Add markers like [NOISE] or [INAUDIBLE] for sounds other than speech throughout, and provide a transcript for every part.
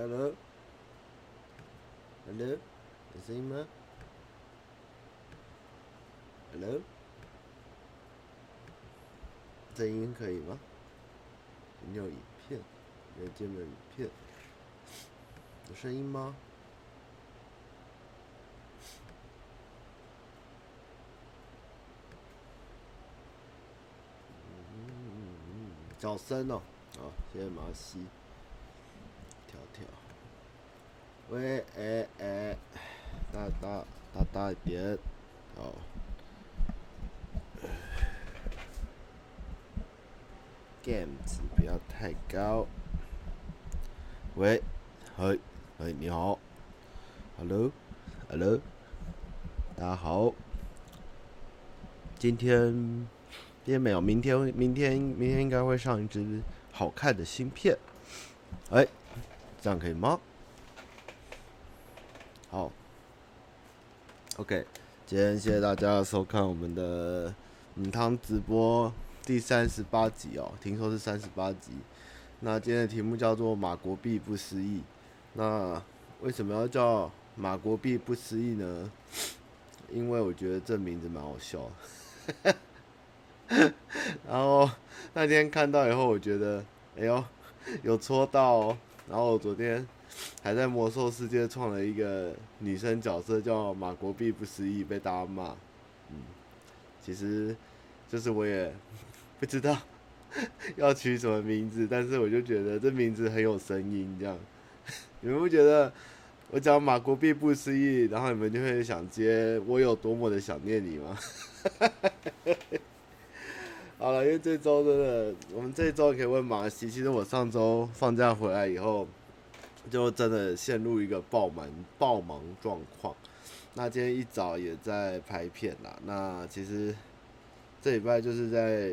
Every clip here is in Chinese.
Hello，Hello，有声音吗？Hello，声音可以吗？你有影片，没见没有影片，有声音吗？小声哦，好，谢谢马西，喂，哎哎，大大大大一点，好，game 值不要太高，喂，嘿，喂，你好，Hello，Hello，大家好，今天。今天没有，明天明天明天应该会上一支好看的芯片，哎，这样可以吗？好，OK，今天谢谢大家收看我们的母汤直播第三十八集哦，听说是三十八集。那今天的题目叫做马国币不思议。那为什么要叫马国币不思议呢？因为我觉得这名字蛮好笑的。[LAUGHS] 然后那天看到以后，我觉得，哎呦，有戳到哦。然后我昨天还在魔兽世界创了一个女生角色，叫马国碧不思议，被大家骂。嗯，其实就是我也 [LAUGHS] 不知道 [LAUGHS] 要取什么名字，但是我就觉得这名字很有声音，这样。[LAUGHS] 你们不觉得我讲马国碧不思议，然后你们就会想接我有多么的想念你吗？好了，因为这周真的，我们这周可以问马西。其实我上周放假回来以后，就真的陷入一个爆满、爆忙状况。那今天一早也在拍片啦。那其实这礼拜就是在，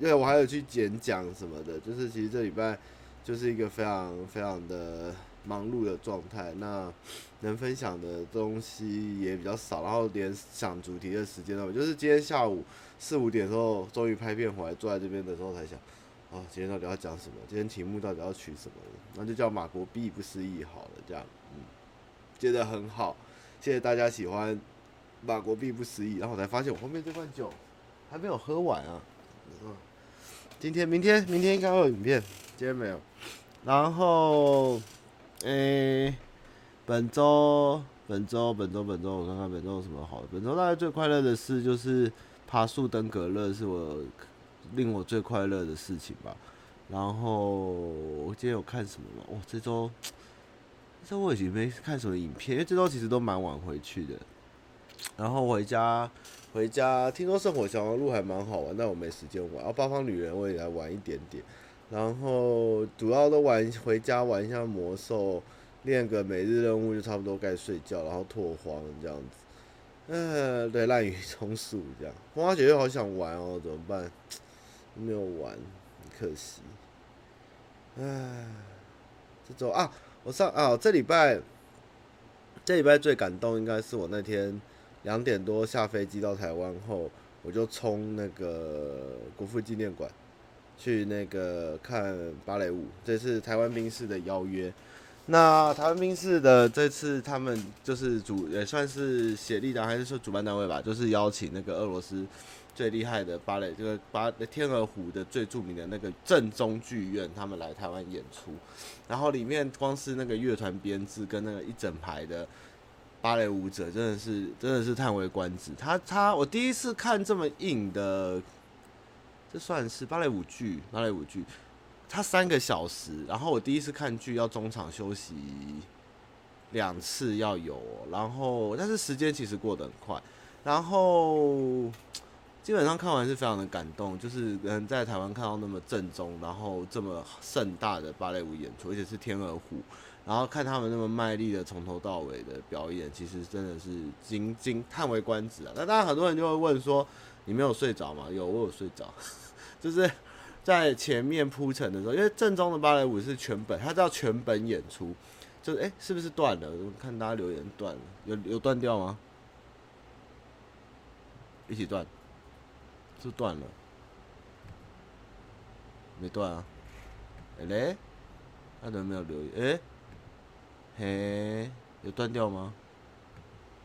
因为我还有去演讲什么的，就是其实这礼拜就是一个非常非常的忙碌的状态。那能分享的东西也比较少，然后连想主题的时间都，就是今天下午。四五点的时候，终于拍片回来，坐在这边的时候才想，哦，今天到底要讲什么？今天题目到底要取什么？那就叫马国毕不思议好了，这样，嗯，接得很好，谢谢大家喜欢马国毕不思议。然后我才发现我后面这罐酒还没有喝完啊，嗯，今天、明天、明天应该会有影片，今天没有。然后，诶、本周、本周、本周、本周，我看看本周有什么好的。本周大概最快乐的事就是。爬树登革热是我令我最快乐的事情吧。然后我今天有看什么吗？哇，这周这周我已经没看什么影片，因为这周其实都蛮晚回去的。然后回家回家，听说圣火小王路还蛮好玩，但我没时间玩。然后八方旅人我也来玩一点点。然后主要都玩回家玩一下魔兽，练个每日任务就差不多该睡觉，然后拓荒这样子。呃，对，滥竽充数这样，风花雪月好想玩哦，怎么办？没有玩，很可惜。唉，这周啊，我上啊，这礼拜，这礼拜最感动应该是我那天两点多下飞机到台湾后，我就冲那个国父纪念馆去那个看芭蕾舞，这是台湾兵士的邀约。那台湾宾士的这次，他们就是主也算是协力的，还是说主办单位吧，就是邀请那个俄罗斯最厉害的芭蕾，这个芭天鹅湖的最著名的那个正宗剧院，他们来台湾演出。然后里面光是那个乐团编制跟那个一整排的芭蕾舞者，真的是真的是叹为观止。他他我第一次看这么硬的，这算是芭蕾舞剧，芭蕾舞剧。他三个小时，然后我第一次看剧要中场休息两次要有，然后但是时间其实过得很快，然后基本上看完是非常的感动，就是能在台湾看到那么正宗，然后这么盛大的芭蕾舞演出，而且是天鹅湖，然后看他们那么卖力的从头到尾的表演，其实真的是惊惊叹为观止啊！那当然很多人就会问说，你没有睡着吗？有，我有睡着，[LAUGHS] 就是。在前面铺陈的时候，因为正宗的芭蕾舞是全本，它叫全本演出，就是哎、是不是断了？我看大家留言断了，有有断掉吗？一起断，是断了，没断啊？哎、欸、嘞，他怎么没有留言？哎、嘿，有断掉吗？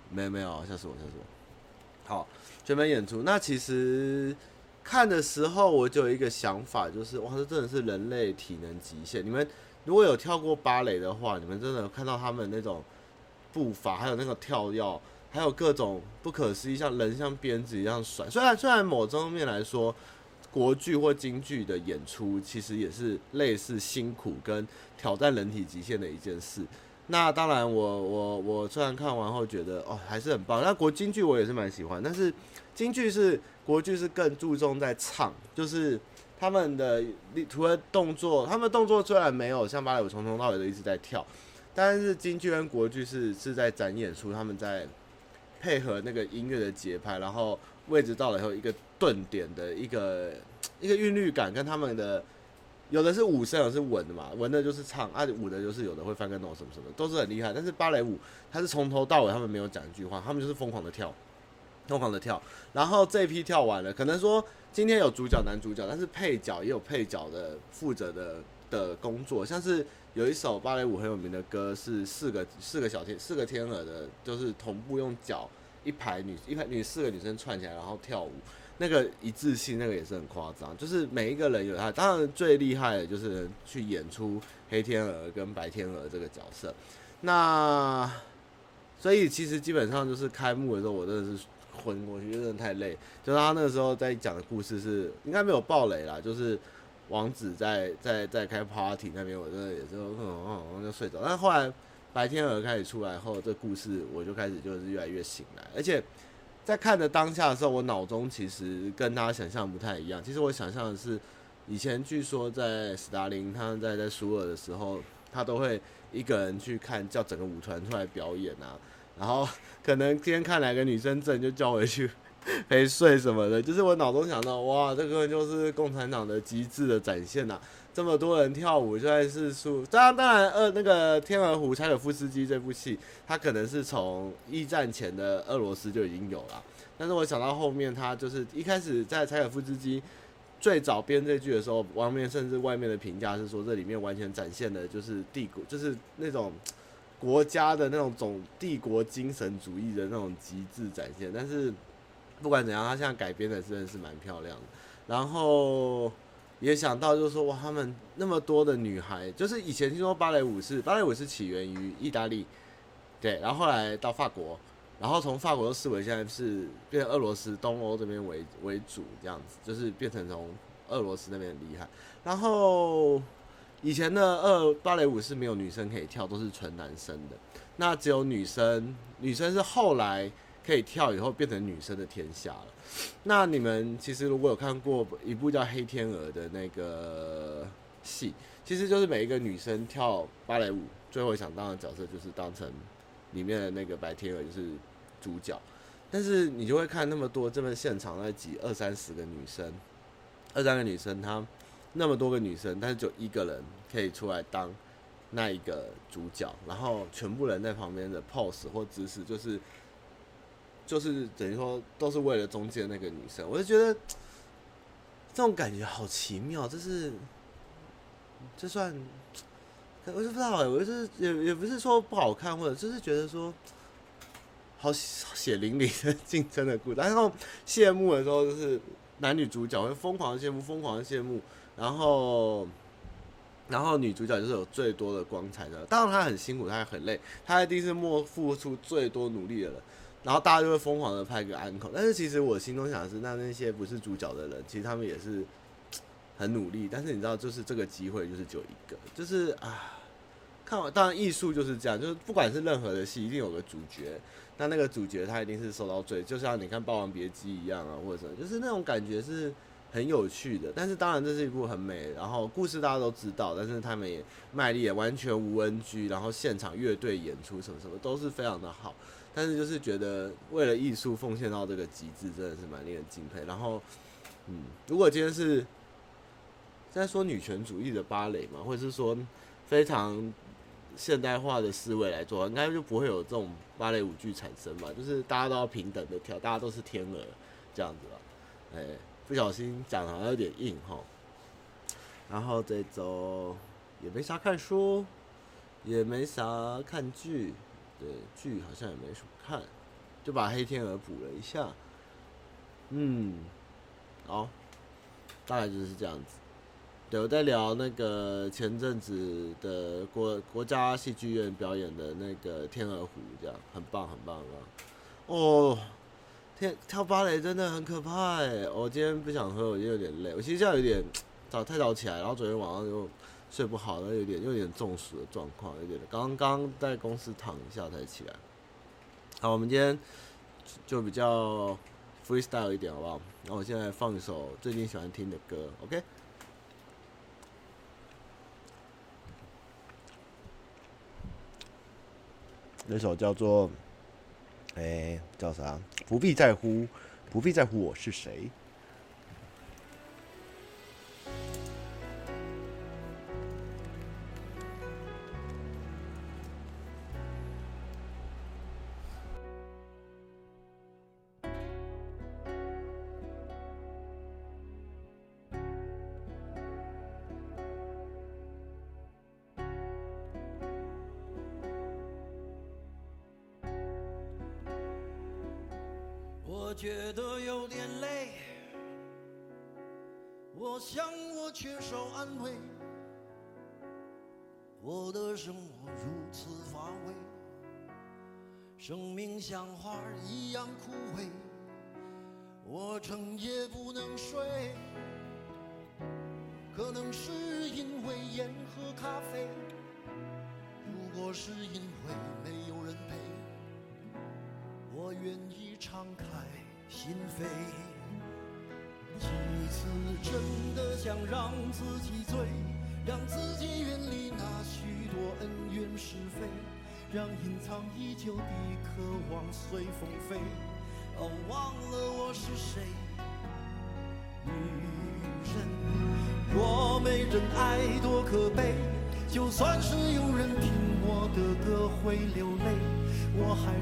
没有没有，吓死我吓死我。好，全本演出。那其实看的时候，我就有一个想法，就是哇，这真的是人类体能极限。你们如果有跳过芭蕾的话，你们真的看到他们那种步伐，还有那个跳跃，还有各种不可思议，像人像鞭子一样甩。虽然虽然某方面来说，国剧或京剧的演出其实也是类似辛苦跟挑战人体极限的一件事。那当然，我我我虽然看完后觉得哦还是很棒。那国京剧我也是蛮喜欢，但是京剧是国剧是更注重在唱，就是他们的除了动作，他们动作虽然没有像芭蕾舞从头到尾都一直在跳，但是京剧跟国剧是是在展演出他们在配合那个音乐的节拍，然后位置到了以后一个顿点的一个一个韵律感跟他们的。有的是舞声，有的是文的嘛，文的就是唱，啊舞的就是有的会翻跟斗什么什么，都是很厉害。但是芭蕾舞，它是从头到尾他们没有讲一句话，他们就是疯狂的跳，疯狂的跳。然后这一批跳完了，可能说今天有主角男主角，但是配角也有配角的负责的的工作。像是有一首芭蕾舞很有名的歌，是四个四个小天四个天鹅的，就是同步用脚一排女一排女四个女生串起来然后跳舞。那个一致性，那个也是很夸张，就是每一个人有他，当然最厉害的就是去演出黑天鹅跟白天鹅这个角色。那所以其实基本上就是开幕的时候，我真的是昏过去，真的太累。就是他那个时候在讲的故事是应该没有爆雷啦，就是王子在在在开 party 那边，我真的也就嗯嗯就睡着。但后来白天鹅开始出来后，这故事我就开始就是越来越醒来，而且。在看的当下的时候，我脑中其实跟大家想象不太一样。其实我想象的是，以前据说在史达林他在在苏尔的时候，他都会一个人去看，叫整个舞团出来表演啊。然后可能今天看哪个女生正，就叫回去 [LAUGHS] 陪睡什么的。就是我脑中想到，哇，这个就是共产党的极致的展现呐、啊。这么多人跳舞，就算是输。当然，当然，呃，那个《天鹅湖》柴可夫斯基这部戏，它可能是从一战前的俄罗斯就已经有了。但是我想到后面，他就是一开始在柴可夫斯基最早编这剧的时候，外面甚至外面的评价是说，这里面完全展现的就是帝国，就是那种国家的那种总帝国精神主义的那种极致展现。但是不管怎样，他现在改编的真的是蛮漂亮的。然后。也想到就是说哇，他们那么多的女孩，就是以前听说芭蕾舞是芭蕾舞是起源于意大利，对，然后后来到法国，然后从法国的思维现在是变成俄罗斯东欧这边为为主这样子，就是变成从俄罗斯那边厉害。然后以前的二芭蕾舞是没有女生可以跳，都是纯男生的，那只有女生，女生是后来。可以跳以后变成女生的天下了。那你们其实如果有看过一部叫《黑天鹅》的那个戏，其实就是每一个女生跳芭蕾舞，最后想当的角色就是当成里面的那个白天鹅，就是主角。但是你就会看那么多这么现场在挤二三十个女生，二三个女生，她那么多个女生，但是就一个人可以出来当那一个主角，然后全部人在旁边的 pose 或姿势就是。就是等于说，都是为了中间那个女生，我就觉得这种感觉好奇妙。就是，就算我就不知道，我就是也也不是说不好看，或者就是觉得说好血淋淋的竞争的故事。然后谢幕的时候，就是男女主角会疯狂的谢幕，疯狂的谢幕。然后，然后女主角就是有最多的光彩的。当然她很辛苦，她也很累，她一定是莫付出最多努力的人。然后大家就会疯狂的拍个安可，但是其实我心中想的是，那那些不是主角的人，其实他们也是很努力。但是你知道，就是这个机会就是只有一个，就是啊，看完当然艺术就是这样，就是不管是任何的戏，一定有个主角，那那个主角他一定是受到罪，就像你看《霸王别姬》一样啊，或者什么就是那种感觉是很有趣的。但是当然这是一部很美，然后故事大家都知道，但是他们也卖力也完全无 NG，然后现场乐队演出什么什么都是非常的好。但是就是觉得为了艺术奉献到这个极致，真的是蛮令人敬佩。然后，嗯，如果今天是在说女权主义的芭蕾嘛，或者是说非常现代化的思维来做，应该就不会有这种芭蕾舞剧产生嘛。就是大家都要平等的跳，大家都是天鹅这样子吧。哎，不小心讲的好像有点硬哈。然后这周也没啥看书。也没啥看剧，对，剧好像也没什么看，就把《黑天鹅》补了一下。嗯，好，大概就是这样子。对，我在聊那个前阵子的国国家戏剧院表演的那个《天鹅湖》，这样很棒，很棒，很棒。哦，天，跳芭蕾真的很可怕哎！我今天不想喝，我就有点累。我其实现在有点早太早起来，然后昨天晚上又睡不好，然后有点又有点中暑的状况，有点刚刚在公司躺一下才起来。好，我们今天就比较 freestyle 一点，好不好？那我现在放一首最近喜欢听的歌，OK？那首叫做，哎、叫啥？不必在乎，不必在乎我是谁。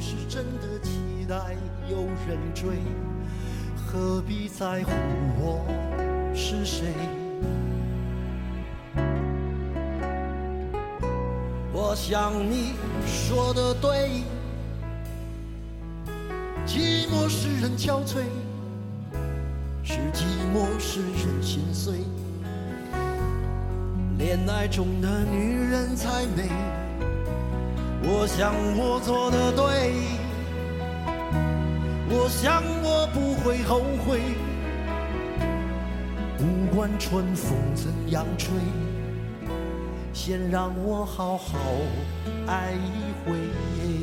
是真的期待有人追，何必在乎我是谁？我想你说的对，寂寞使人憔悴，是寂寞使人心碎，恋爱中的女人才美。我想我做的对，我想我不会后悔，不管春风怎样吹，先让我好好爱一回。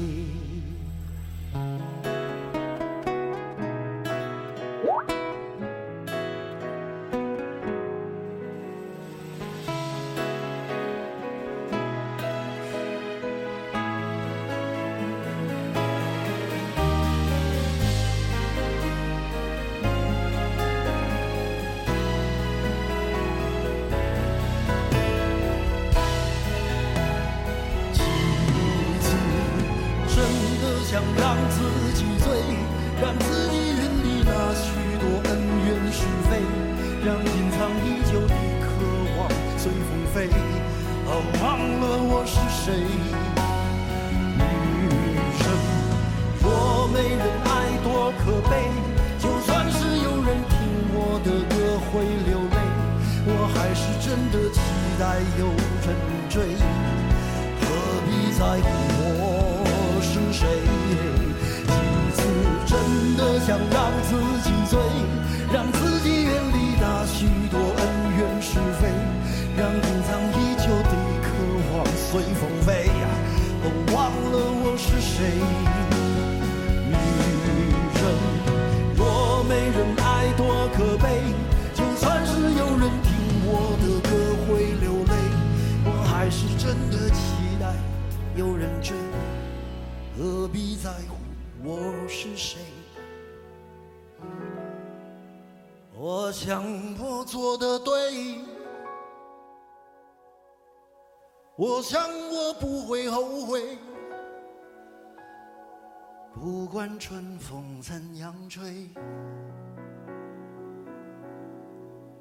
不管春风怎样吹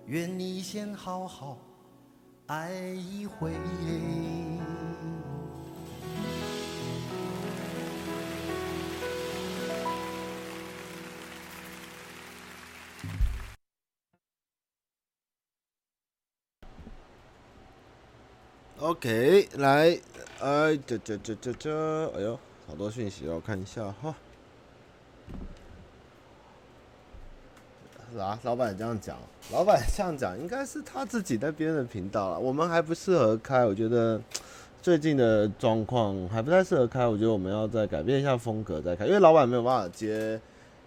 愿你先好好爱一回。Ok 来哎这这这这这哎呦。好多讯息哦，我看一下哈。啊，老板这样讲，老板这样讲，应该是他自己那边的频道了。我们还不适合开，我觉得最近的状况还不太适合开。我觉得我们要再改变一下风格再开，因为老板没有办法接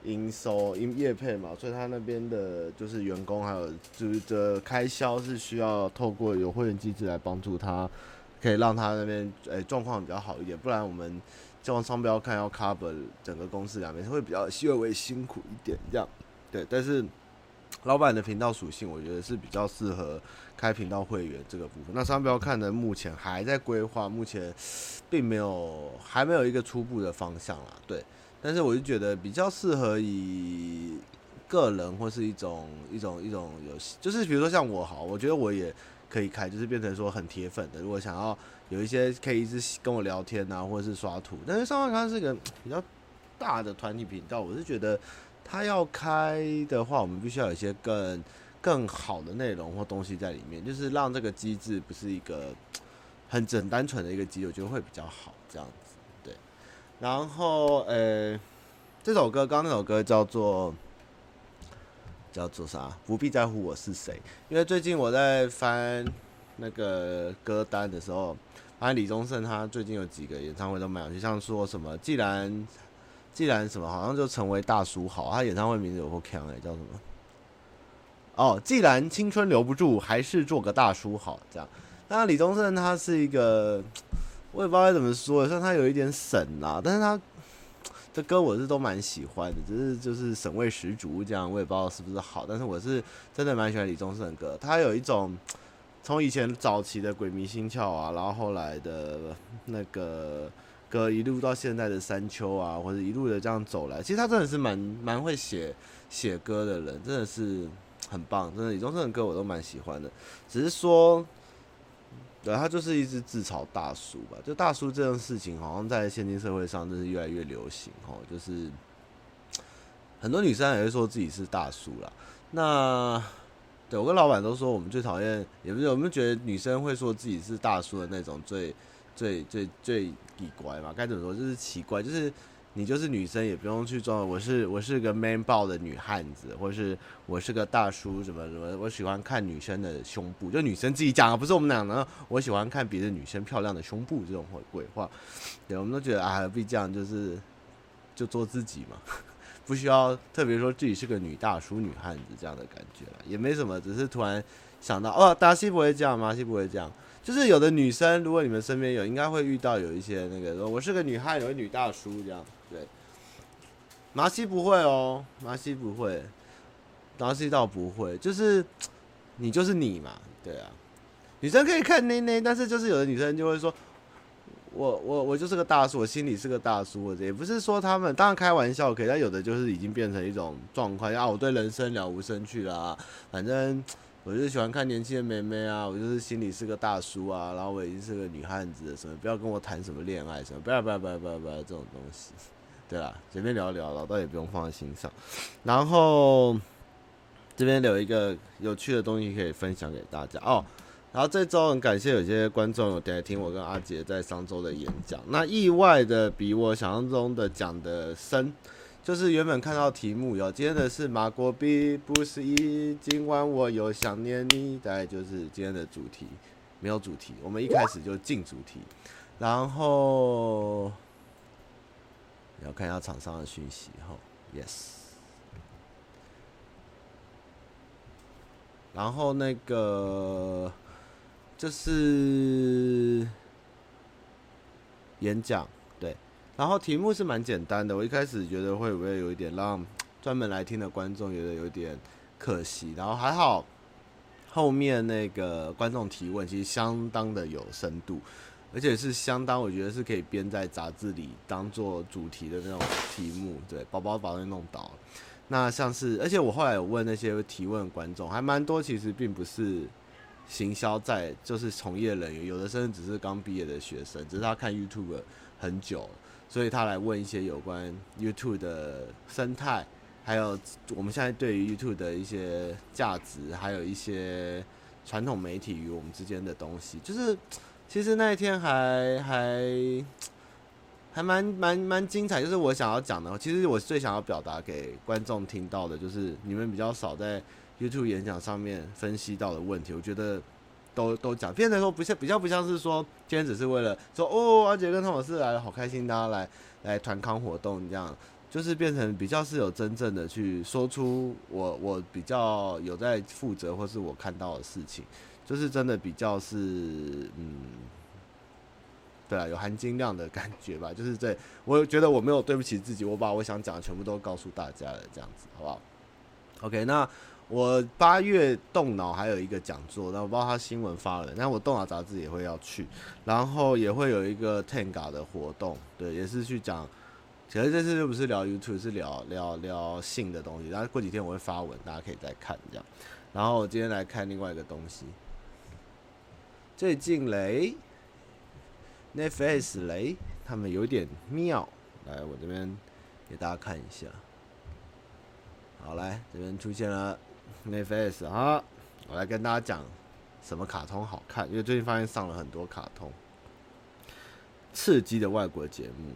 营收、营业配嘛，所以他那边的就是员工还有就是的开销是需要透过有会员机制来帮助他，可以让他那边诶状况比较好一点。不然我们就往商标看要 cover 整个公司两边会比较稍微辛苦一点这样。对，但是老板的频道属性，我觉得是比较适合开频道会员这个部分。那商标看的目前还在规划，目前并没有还没有一个初步的方向啦。对，但是我就觉得比较适合以个人或是一种一种一种游戏，就是比如说像我好，我觉得我也可以开，就是变成说很铁粉的。如果想要有一些可以一直跟我聊天啊，或者是刷图，但是上万康是一个 [TSK] 比较大的团体频道，我是觉得。他要开的话，我们必须要有一些更更好的内容或东西在里面，就是让这个机制不是一个 [TSK] 很整单纯的一个机制，我觉得会比较好这样子。对，然后呃，这首歌刚刚那首歌叫做叫做啥？不必在乎我是谁。因为最近我在翻那个歌单的时候，反正李宗盛他最近有几个演唱会都蛮有趣，像说什么既然。既然什么好像就成为大叔好，他演唱会名字有够强哎，叫什么？哦，既然青春留不住，还是做个大叔好。这样，那李宗盛他是一个，我也不知道该怎么说，像他有一点神啦，但是他这歌我是都蛮喜欢的，只是就是审味十足这样，我也不知道是不是好，但是我是真的蛮喜欢李宗盛的歌，他有一种从以前早期的鬼迷心窍啊，然后后来的那个。歌一路到现在的山丘啊，或者一路的这样走来，其实他真的是蛮蛮会写写歌的人，真的是很棒。真的李宗盛的歌我都蛮喜欢的，只是说，对，他就是一只自嘲大叔吧。就大叔这件事情，好像在现今社会上真是越来越流行哦。就是很多女生也会说自己是大叔啦。那对我跟老板都说，我们最讨厌，也不是我们觉得女生会说自己是大叔的那种最。最最最奇怪嘛，该怎么说？就是奇怪，就是你就是女生也不用去装，我是我是个 man 爆的女汉子，或是我是个大叔什么什么，我喜欢看女生的胸部，就女生自己讲啊，不是我们俩呢。我喜欢看别的女生漂亮的胸部这种鬼话，对，我们都觉得啊，何必这样？就是就做自己嘛，不需要特别说自己是个女大叔、女汉子这样的感觉了，也没什么，只是突然想到，哦，达西不会这样吗？达西不会这样。就是有的女生，如果你们身边有，应该会遇到有一些那个，我是个女汉，有个女大叔这样，对。麻西不会哦，麻西不会，达西倒不会，就是你就是你嘛，对啊。女生可以看内内，但是就是有的女生就会说，我我我就是个大叔，我心里是个大叔，或者也不是说他们当然开玩笑可以，但有的就是已经变成一种状况，啊，我对人生了无生趣啦，反正。我就是喜欢看年轻的妹妹啊，我就是心里是个大叔啊，然后我已经是个女汉子了，什么不要跟我谈什么恋爱什么，不要不要不要不要不要这种东西，[LAUGHS] 对啦，随便聊聊，老道也不用放在心上。然后这边有一个有趣的东西可以分享给大家哦。然后这周很感谢有些观众有来听我跟阿杰在上周的演讲，那意外的比我想象中的讲的深。就是原本看到题目有，今天的是马国碧不是一，今晚我又想念你，大概就是今天的主题，没有主题，我们一开始就进主题，然后要看一下场上的讯息哈，yes，然后那个就是演讲。对然后题目是蛮简单的，我一开始觉得会不会有一点让专门来听的观众觉得有点可惜，然后还好后面那个观众提问其实相当的有深度，而且是相当我觉得是可以编在杂志里当做主题的那种题目，对，宝宝把它弄倒了。那像是，而且我后来有问那些提问观众，还蛮多其实并不是行销在，就是从业人员，有的甚至只是刚毕业的学生，只是他看 YouTube 很久。所以他来问一些有关 YouTube 的生态，还有我们现在对于 YouTube 的一些价值，还有一些传统媒体与我们之间的东西，就是其实那一天还还还蛮蛮蛮精彩，就是我想要讲的，其实我最想要表达给观众听到的，就是你们比较少在 YouTube 演讲上面分析到的问题，我觉得都都讲，变成说不像比较不像是说今天只是为了说哦，阿杰跟汤老师来了，好开心，大家来来团康活动这样，就是变成比较是有真正的去说出我我比较有在负责或是我看到的事情。就是真的比较是，嗯，对啊，有含金量的感觉吧。就是对我觉得我没有对不起自己，我把我想讲的全部都告诉大家了，这样子好不好？OK，那我八月动脑还有一个讲座，那我不知道他新闻发了，那我动脑杂志也会要去，然后也会有一个 Tenga 的活动，对，也是去讲。其实这次就不是聊 YouTube，是聊聊聊性的东西。然后过几天我会发文，大家可以再看这样。然后我今天来看另外一个东西。最近雷，Netflix 雷，他们有点妙。来，我这边给大家看一下。好，来这边出现了 Netflix 啊，我来跟大家讲什么卡通好看，因为最近发现上了很多卡通，刺激的外国节目。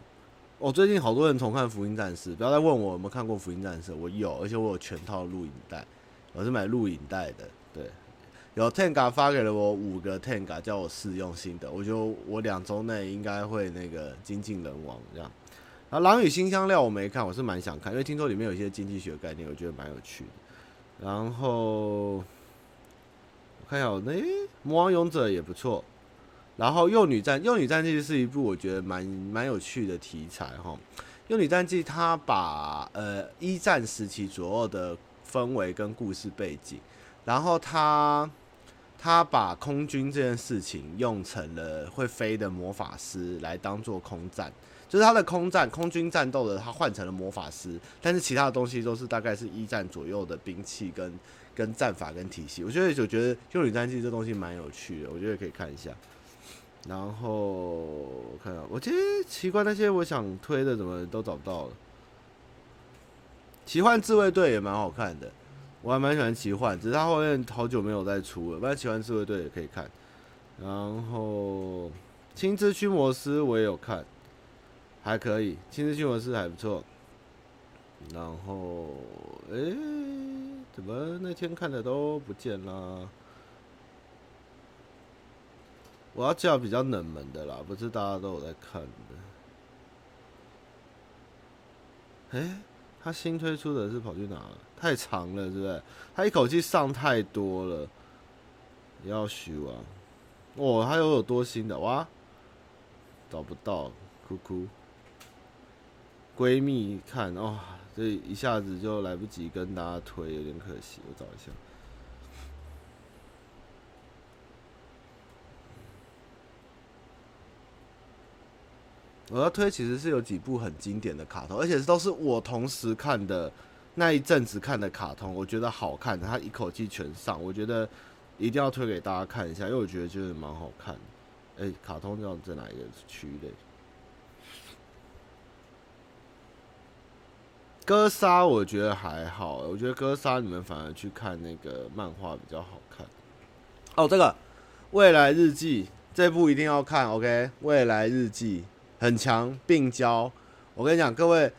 我、最近好多人重看《福音战士》，不要再问我有没有看过《福音战士》，我有，而且我有全套录影带，我是买录影带的，对。有 Tenga 发给了我五个 Tenga，叫我试用心的。我觉得我两周内应该会那个精尽人亡这样。然后《狼与辛香料》我没看，我是蛮想看，因为听说里面有一些经济学概念，我觉得蛮有趣的。然后我看一下，那、《魔王勇者》也不错。然后《幼女战幼女战记》是一部我觉得蛮蛮有趣的题材哈。《幼女战记》它把呃一战时期左右的氛围跟故事背景，然后它。他把空军这件事情用成了会飞的魔法师来当做空战，就是他的空战空军战斗的，他换成了魔法师，但是其他的东西都是大概是一战左右的兵器跟跟战法跟体系。我觉得就觉得《幼女战记》这东西蛮有趣的，我觉得可以看一下。然后我看到，我觉得奇怪那些我想推的怎么都找不到了。奇幻自卫队也蛮好看的。我还蛮喜欢奇幻，只是他后面好久没有再出了。不然奇幻自卫队也可以看。然后青之驱魔师我也有看，还可以。青之驱魔师还不错。然后，哎、怎么那天看的都不见了？我要叫比较冷门的啦，不是大家都有在看的。哎、欸。他新推出的是跑去哪了？太长了，是不是？他一口气上太多了，要修啊！哦，他又有多新的哇？找不到，哭哭。闺蜜看哦，这一下子就来不及跟大家推，有点可惜。我找一下。我要推其实是有几部很经典的卡通，而且都是我同时看的那一阵子看的卡通，我觉得好看，他一口气全上，我觉得一定要推给大家看一下，因为我觉得就是蛮好看。哎、卡通要在哪一个区类？哥杀我觉得还好，我觉得哥杀你们反而去看那个漫画比较好看。哦，这个未来日记这部一定要看，OK？未来日记。很强病娇，我跟你讲，各位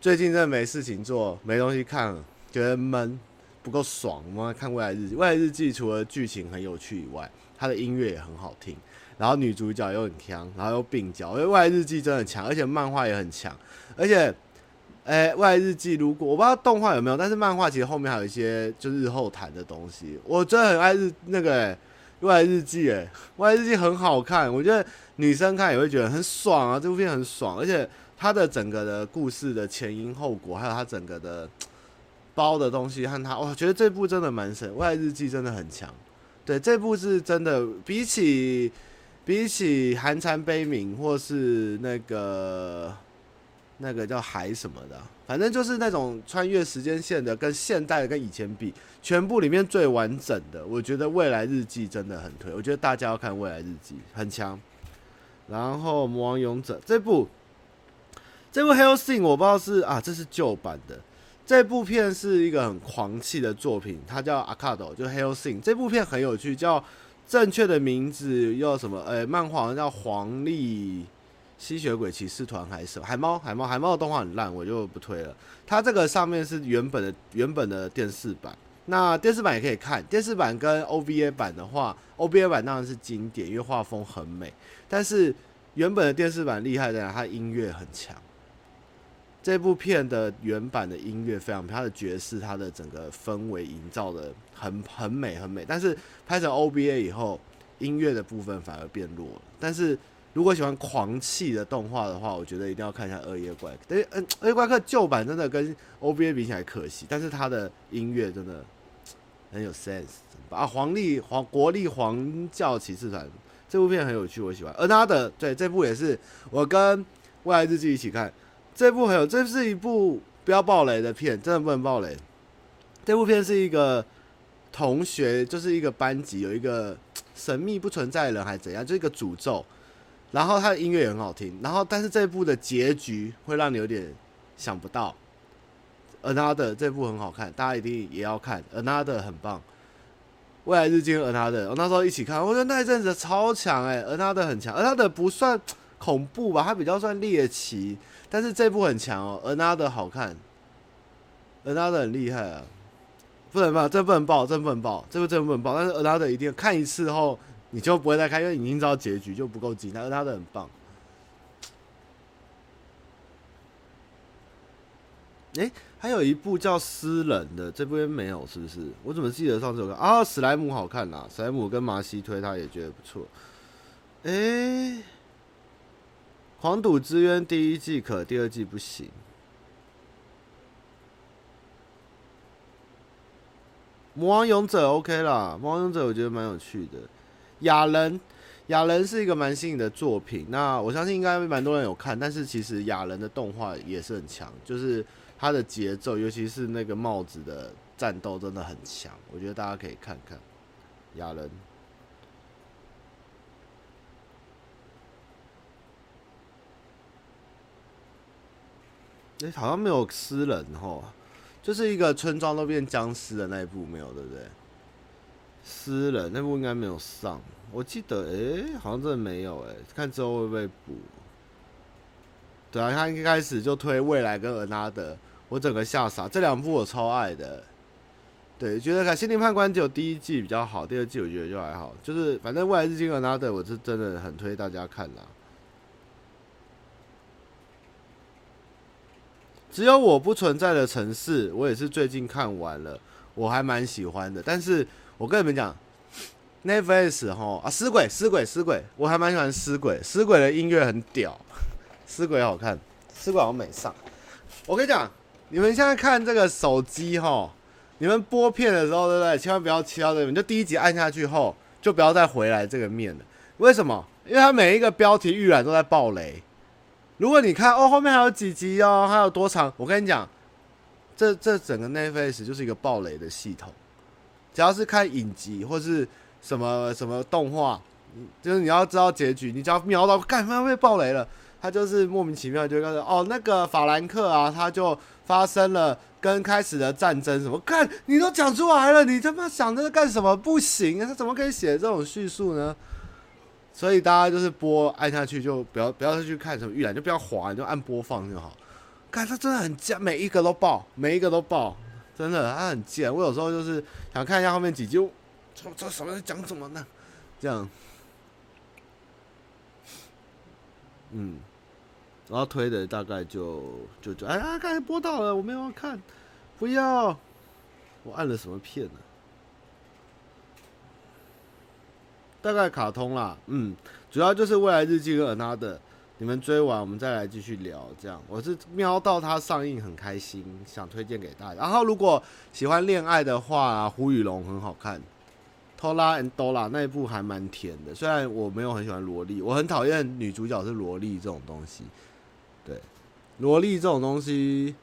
最近真的没事情做，没东西看，觉得闷，不够爽。我们来看《未来日记》，《未来日记》除了剧情很有趣以外，它的音乐也很好听，然后女主角又很强，然后又病娇。因为《未来日记》真的强，而且漫画也很强。而且，哎、欸，《未来日记》如果我不知道动画有没有，但是漫画其实后面还有一些就日后谈的东西。我真的很爱日那个、欸《未来日记》哎，《未来日记》很好看，我觉得。女生看也会觉得很爽啊，这部片很爽，而且它的整个的故事的前因后果，还有它整个的包的东西和它，我觉得这部真的蛮神，《未来日记》真的很强。对，这部是真的比起比起《寒蝉悲鸣》或是那个那个叫海什么的，反正就是那种穿越时间线的，跟现代的跟以前比，全部里面最完整的，我觉得《未来日记》真的很推，我觉得大家要看《未来日记》，很强。然后《魔王勇者》这部，这部《Hellsing》我不知道是啊，这是旧版的。这部片是一个很狂气的作品，它叫《Arcade》，就《Hellsing》。这部片很有趣，叫正确的名字叫什么？呃，漫画叫《黄历吸血鬼骑士团》还是？海猫，海猫，海猫的动画很烂，我就不推了。它这个上面是原本的原本的电视版，那电视版也可以看。电视版跟 OVA 版的话，OVA 版当然是经典，因为画风很美。但是原本的电视版厉害在哪？它音乐很强。这部片的原版的音乐非常，它的爵士，它的整个氛围营造的很很美很美。但是拍成 OVA 以后，音乐的部分反而变弱了。但是如果喜欢狂气的动画的话，我觉得一定要看一下《恶夜怪客》。对，嗯，《恶夜怪客》旧版真的跟 OVA 比起来可惜，但是它的音乐真的很有 sense。啊，皇力皇国立皇教骑士团这部片很有趣，我喜欢。而他的对这部也是我跟未来日记一起看。这部很有，这是一部不要爆雷的片，真的不能爆雷。这部片是一个同学，就是一个班级有一个神秘不存在的人，还是怎样，就是一个诅咒。然后他的音乐也很好听，然后但是这部的结局会让你有点想不到。Another 这部很好看，大家一定也要看。Another 很棒，未来日记 Another，我那时候一起看，我觉得那一阵子超强哎，Another 很强，Another 不算恐怖吧，它比较算猎奇。但是这部很强哦，Another 好看，Another 很厉害啊，不能爆，这不能爆，这不能爆，这部真不能爆。但是 Another 一定要看一次后，你就不会再看，因为已经知道结局就不够精彩。Another 很棒。诶、欸，还有一部叫《私人》的，这边没有是不是？我怎么记得上次有看啊？史莱姆好看呐，史莱姆跟麻西推他也觉得不错。诶、欸。《黄赌之渊》第一季可，第二季不行。魔王勇者 OK 啦，魔王勇者我觉得蛮有趣的。亚人，亚人是一个蛮新颖的作品，那我相信应该蛮多人有看。但是其实亚人的动画也是很强，就是它的节奏，尤其是那个帽子的战斗真的很强，我觉得大家可以看看亚人。哎、好像没有私人哦，就是一个村庄都变僵尸的那一部没有，对不对？私人那部应该没有上，我记得哎、欸，好像真的没有哎，看之后会不会补？对啊，他一开始就推未来跟尔纳德，我整个吓傻，这两部我超爱的。对，觉得看《心灵判官》只有第一季比较好，第二季我觉得就还好，就是反正未来日记尔纳德，我是真的很推大家看啦。只有我不存在的城市，我也是最近看完了，我还蛮喜欢的。但是我跟你们讲，Netflix 哈啊，死鬼死鬼死鬼，我还蛮喜欢死鬼，死鬼的音乐很屌，死鬼好看，死鬼好美上。我跟你讲，你们现在看这个手机哈，你们播片的时候，对不对？千万不要切到这边，就第一集按下去后，就不要再回来这个面了。为什么？因为它每一个标题预览都在爆雷。如果你看哦，后面还有几集哦，还有多长？我跟你讲，这这整个 Netflix 就是一个爆雷的系统。只要是看影集或是什么什么动画，就是你要知道结局，你只要瞄到干嘛被爆雷了，它就是莫名其妙就告诉哦，那个法兰克啊，他就发生了跟开始的战争什么？干，你都讲出来了，你他妈想着干什么？不行啊，他怎么可以写这种叙述呢？所以大家就是播按下去就不要不要再去看什么预览，就不要滑，你就按播放就好。看他真的很贱，每一个都爆，每一个都爆，真的他很贱。我有时候就是想看一下后面几集，这这什么讲什么呢？这样，嗯，然后推的大概就就就哎呀，刚才播到了，我没有看，不要，我按了什么片呢？大概卡通啦，嗯，主要就是未来日记跟 Another，你们追完我们再来继续聊。这样，我是瞄到它上映很开心，想推荐给大家。然后如果喜欢恋爱的话，胡雨龙很好看，Tola and Dora 那一部还蛮甜的。虽然我没有很喜欢萝莉，我很讨厌女主角是萝莉这种东西。对，萝莉这种东西。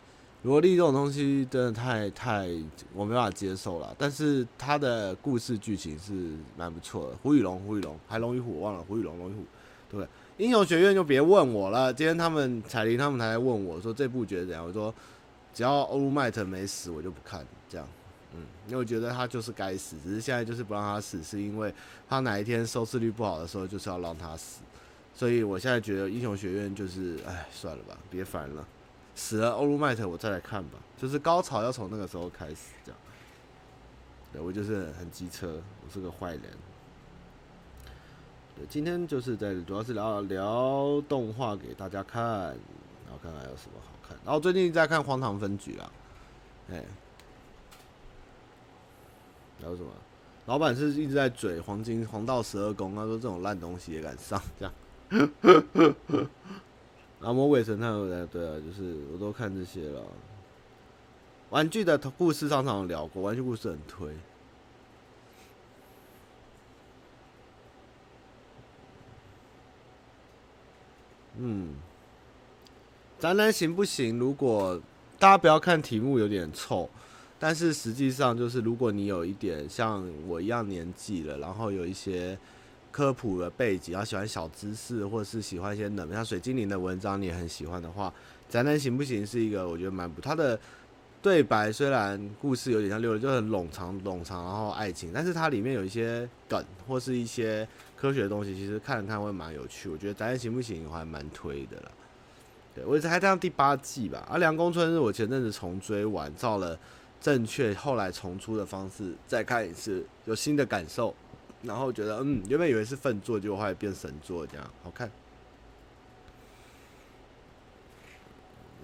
萝莉这种东西真的太太我没办法接受了，但是它的故事剧情是蛮不错的。胡雨龙，胡雨龙，还龙与虎，忘了胡雨龙，龙与虎，对不对？英雄学院就别问我了。今天他们彩铃他们还来问我说这部觉得怎样？我说只要欧鲁迈特没死，我就不看。这样，嗯，因为我觉得他就是该死，只是现在就是不让他死，是因为他哪一天收视率不好的时候，就是要让他死。所以我现在觉得英雄学院就是，哎，算了吧，别烦了，死了欧鲁麦特我再来看吧，就是高潮要从那个时候开始这样。对，我就是很机车，我是个坏人。对，今天就是在主要是聊聊动画给大家看，然后看看有什么好看。然后最近在看《荒唐分局》啊，哎，还有什么？老板是一直在嘴《黄金黄道十二宫》，他说这种烂东西也敢上，这样。然后《魔鬼神探》对啊，就是我都看这些了。玩具的故事常常聊过，玩具故事很推。嗯，宅男行不行？如果大家不要看题目有点臭，但是实际上就是，如果你有一点像我一样年纪了，然后有一些科普的背景，然后喜欢小知识，或者是喜欢一些冷，像水精灵的文章，你也很喜欢的话，宅男行不行？是一个我觉得蛮不，他的对白虽然故事有点像六六，就很冗长冗长，然后爱情，但是它里面有一些梗或是一些。科学的东西其实看了看会蛮有趣，我觉得《宅男行不行》我还蛮推的啦。对，我也是还在第八季吧。而《凉宫春日》我前阵子重追完，照了正确后来重出的方式再看一次，有新的感受。然后觉得，嗯，原本以为是粪作，结果后来变神作，这样好看。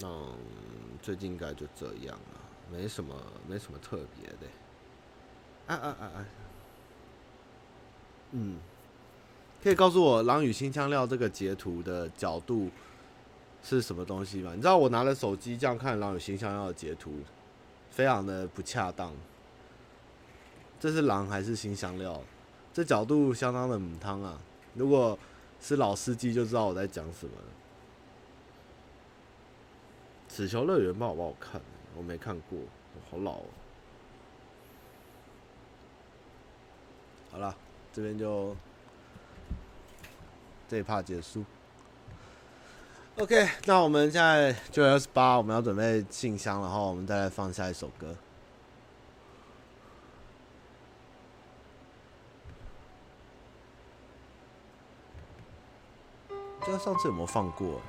嗯，最近应该就这样了，没什么，没什么特别的。啊啊啊啊！嗯。可以告诉我《狼与新香料》这个截图的角度是什么东西吗？你知道我拿了手机这样看《狼与新香料》的截图，非常的不恰当。这是狼还是新香料？这角度相当的母汤啊！如果是老司机就知道我在讲什么了。《纸球乐园》不好不好看？我没看过，我好老哦。好了，这边就。这一趴结束。OK，那我们现在九月二十八，我们要准备信箱，然后我们再来放下一首歌。不知道上次有没有放过？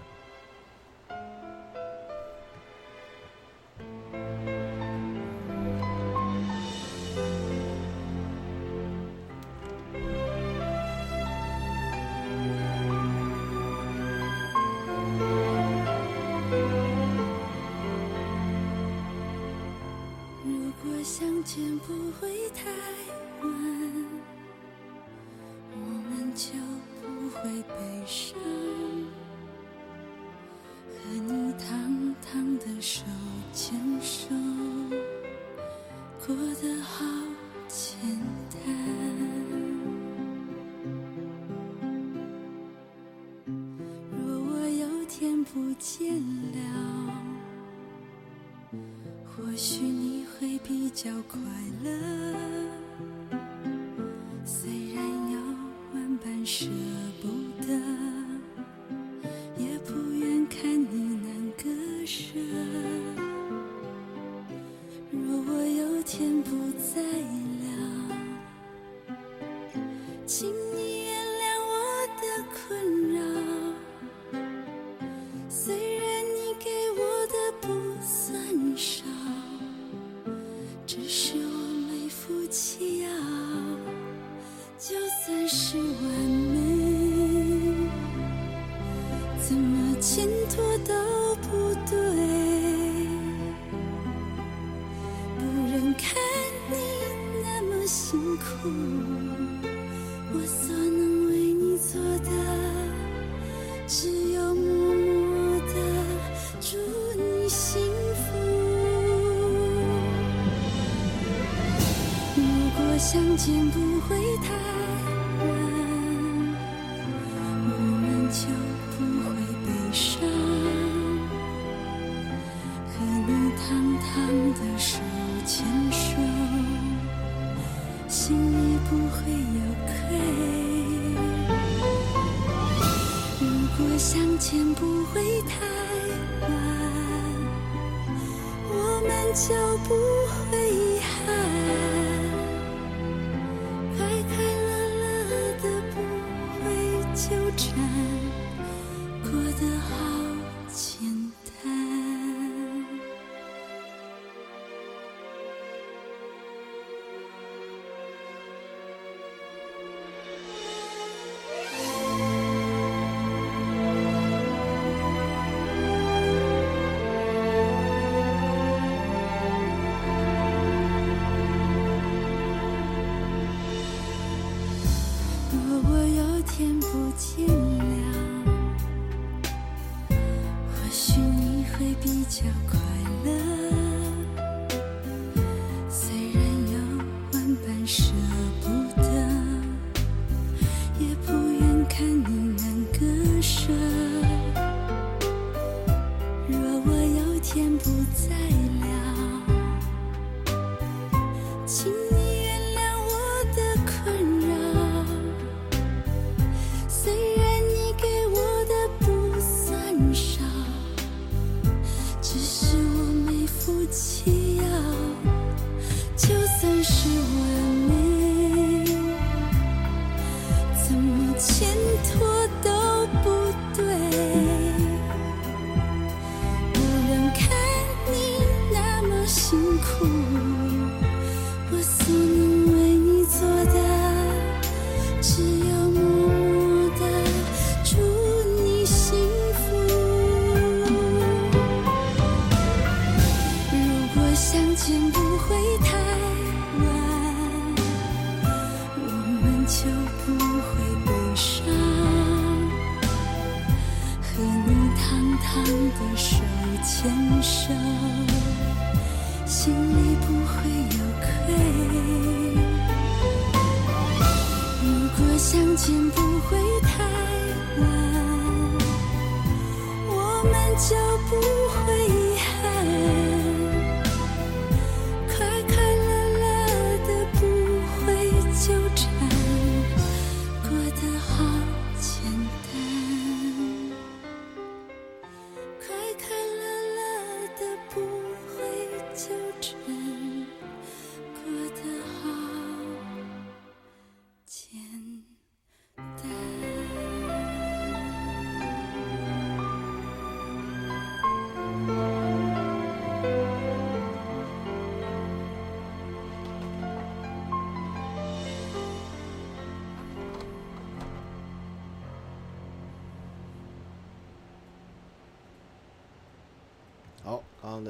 相见不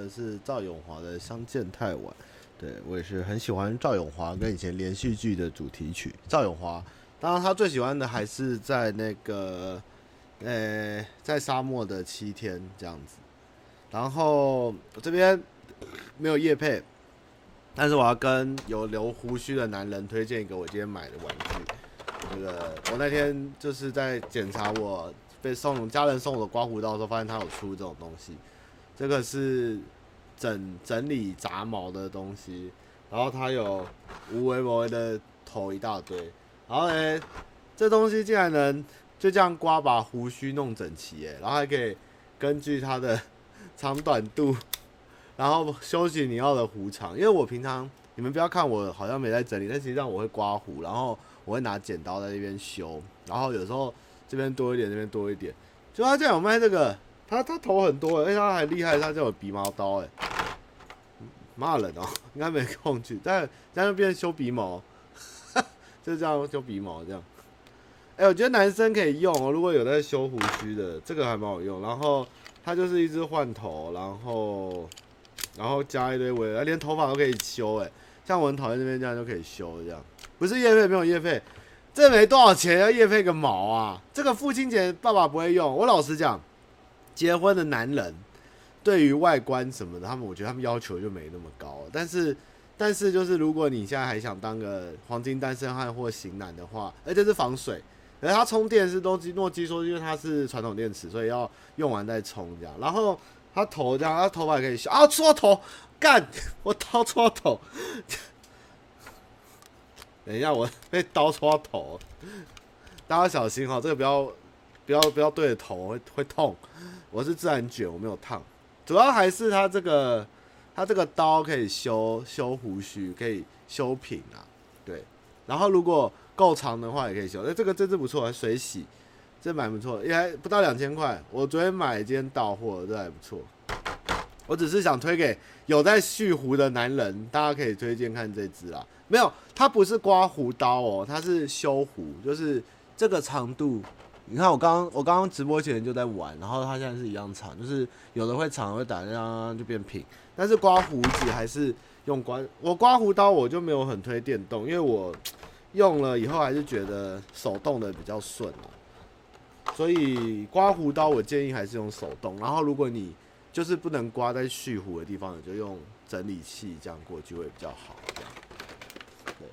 是赵永华的《相见太晚》，对我也是很喜欢赵永华跟以前连续剧的主题曲。赵永华，当然他最喜欢的还是在那个，呃，在沙漠的七天这样子。然后我这边没有叶配，但是我要跟有留胡须的男人推荐一个我今天买的玩具。这个我那天就是在检查我被送家人送我的刮胡刀的时候，发现他有出这种东西。这个是整整理杂毛的东西，然后它有无为无为的头一大堆，然后呢，这东西竟然能就这样刮把胡须弄整齐，哎，然后还可以根据它的长短度，然后修剪你要的胡长。因为我平常你们不要看我好像没在整理，但实际上我会刮胡，然后我会拿剪刀在那边修，然后有时候这边多一点，这边多一点，就他这样有卖这个。他他头很多，而且他还厉害，他叫我鼻毛刀，哎，骂人哦，应该没空去，但在那边修鼻毛，就这样修鼻毛这样。哎，我觉得男生可以用哦，如果有在修胡须的，这个还蛮好用。然后它就是一支换头，然后然后加一堆围，连头发都可以修，哎，像我很讨厌这边这样就可以修这样。不是业配，没有业配，这没多少钱，要业配个毛啊！这个父亲节爸爸不会用，我老实讲。结婚的男人对于外观什么的，他们我觉得他们要求就没那么高。但是，但是就是如果你现在还想当个黄金单身汉或型男的话，而且是防水，而它充电是诺基诺基说，因为它是传统电池，所以要用完再充这样。然后他头这样，他头发可以修啊，搓头干，我刀搓头。[LAUGHS] 等一下，我被刀戳头，大家小心哈，这个不要不要不要对着头会会痛。[LAUGHS] 我是自然卷，我没有烫，主要还是它这个，它这个刀可以修修胡须，可以修平啊，对。然后如果够长的话，也可以修。那，这个这支不错，水洗，这蛮不错，也还不到两千块。我昨天买，今天到货，这还不错。我只是想推给有在蓄胡的男人，大家可以推荐看这支啦。没有，它不是刮胡刀哦，它是修胡，就是这个长度。你看我刚刚我刚刚直播前就在玩，然后它现在是一样长，就是有的会长会打这样就变平。但是刮胡子还是用刮，我刮胡刀我就没有很推电动，因为我用了以后还是觉得手动的比较顺。所以刮胡刀我建议还是用手动，然后如果你就是不能刮在蓄胡的地方，你就用整理器这样过去会比较好。对，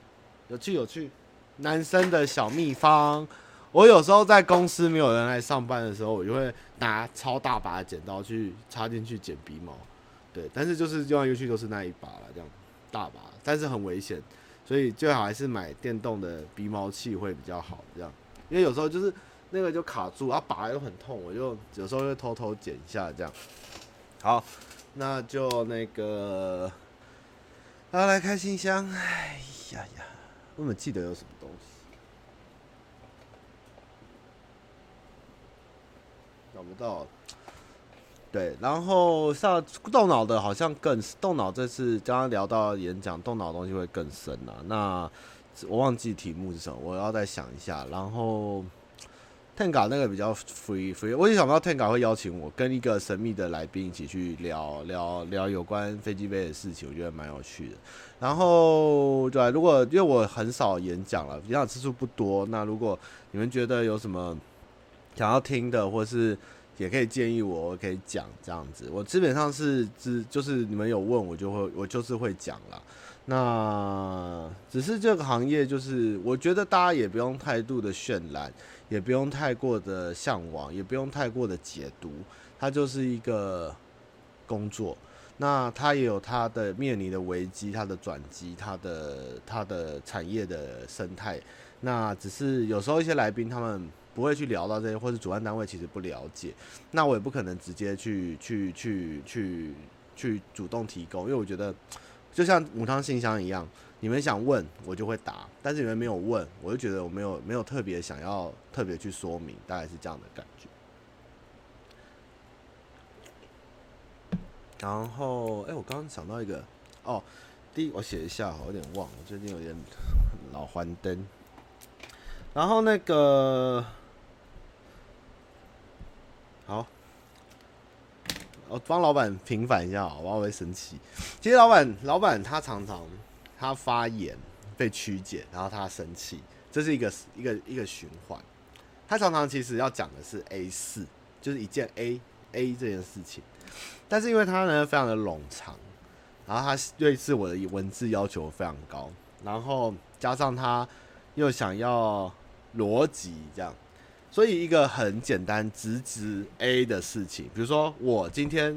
有趣有趣。男生的小秘方，我有时候在公司没有人来上班的时候，我就会拿超大把的剪刀去插进去剪鼻毛。对，但是就是用来用去都是那一把了，这样大把，但是很危险，所以最好还是买电动的鼻毛器会比较好。这样，因为有时候就是那个就卡住，啊，拔又很痛，我就有时候会偷偷剪一下这样。好，那就那个，好，来开信箱。哎呀呀，我怎么记得有什么东西？找不到。对，然后像动脑的，好像更动脑。这次刚刚聊到演讲，动脑的东西会更深啊。那我忘记题目是什么，我要再想一下。然后。Tenga 那个比较 free free，我也想不到 Tenga 会邀请我跟一个神秘的来宾一起去聊聊聊有关飞机杯的事情，我觉得蛮有趣的。然后对，如果因为我很少演讲了，演讲次数不多，那如果你们觉得有什么想要听的，或是也可以建议我，我可以讲这样子。我基本上是只就是你们有问我就会我就是会讲了。那只是这个行业就是我觉得大家也不用太度的渲染。也不用太过的向往，也不用太过的解读，它就是一个工作。那它也有它的面临的危机，它的转机，它的它的产业的生态。那只是有时候一些来宾他们不会去聊到这些，或是主办单位其实不了解。那我也不可能直接去去去去去主动提供，因为我觉得就像母汤信箱一样。你们想问我就会答，但是你们没有问，我就觉得我没有没有特别想要特别去说明，大概是这样的感觉。然后，哎、我刚刚想到一个，哦，第一我写一下，我有点忘了，最近有点老幻灯。然后那个，好，我帮老板平反一下，好，我会生气。其实老板，老板他常常。他发言被曲解，然后他生气，这是一个一个一个循环。他常常其实要讲的是 A 四，就是一件 A A 这件事情，但是因为他呢非常的冗长，然后他对是我的文字要求非常高，然后加上他又想要逻辑这样，所以一个很简单直直 A 的事情，比如说我今天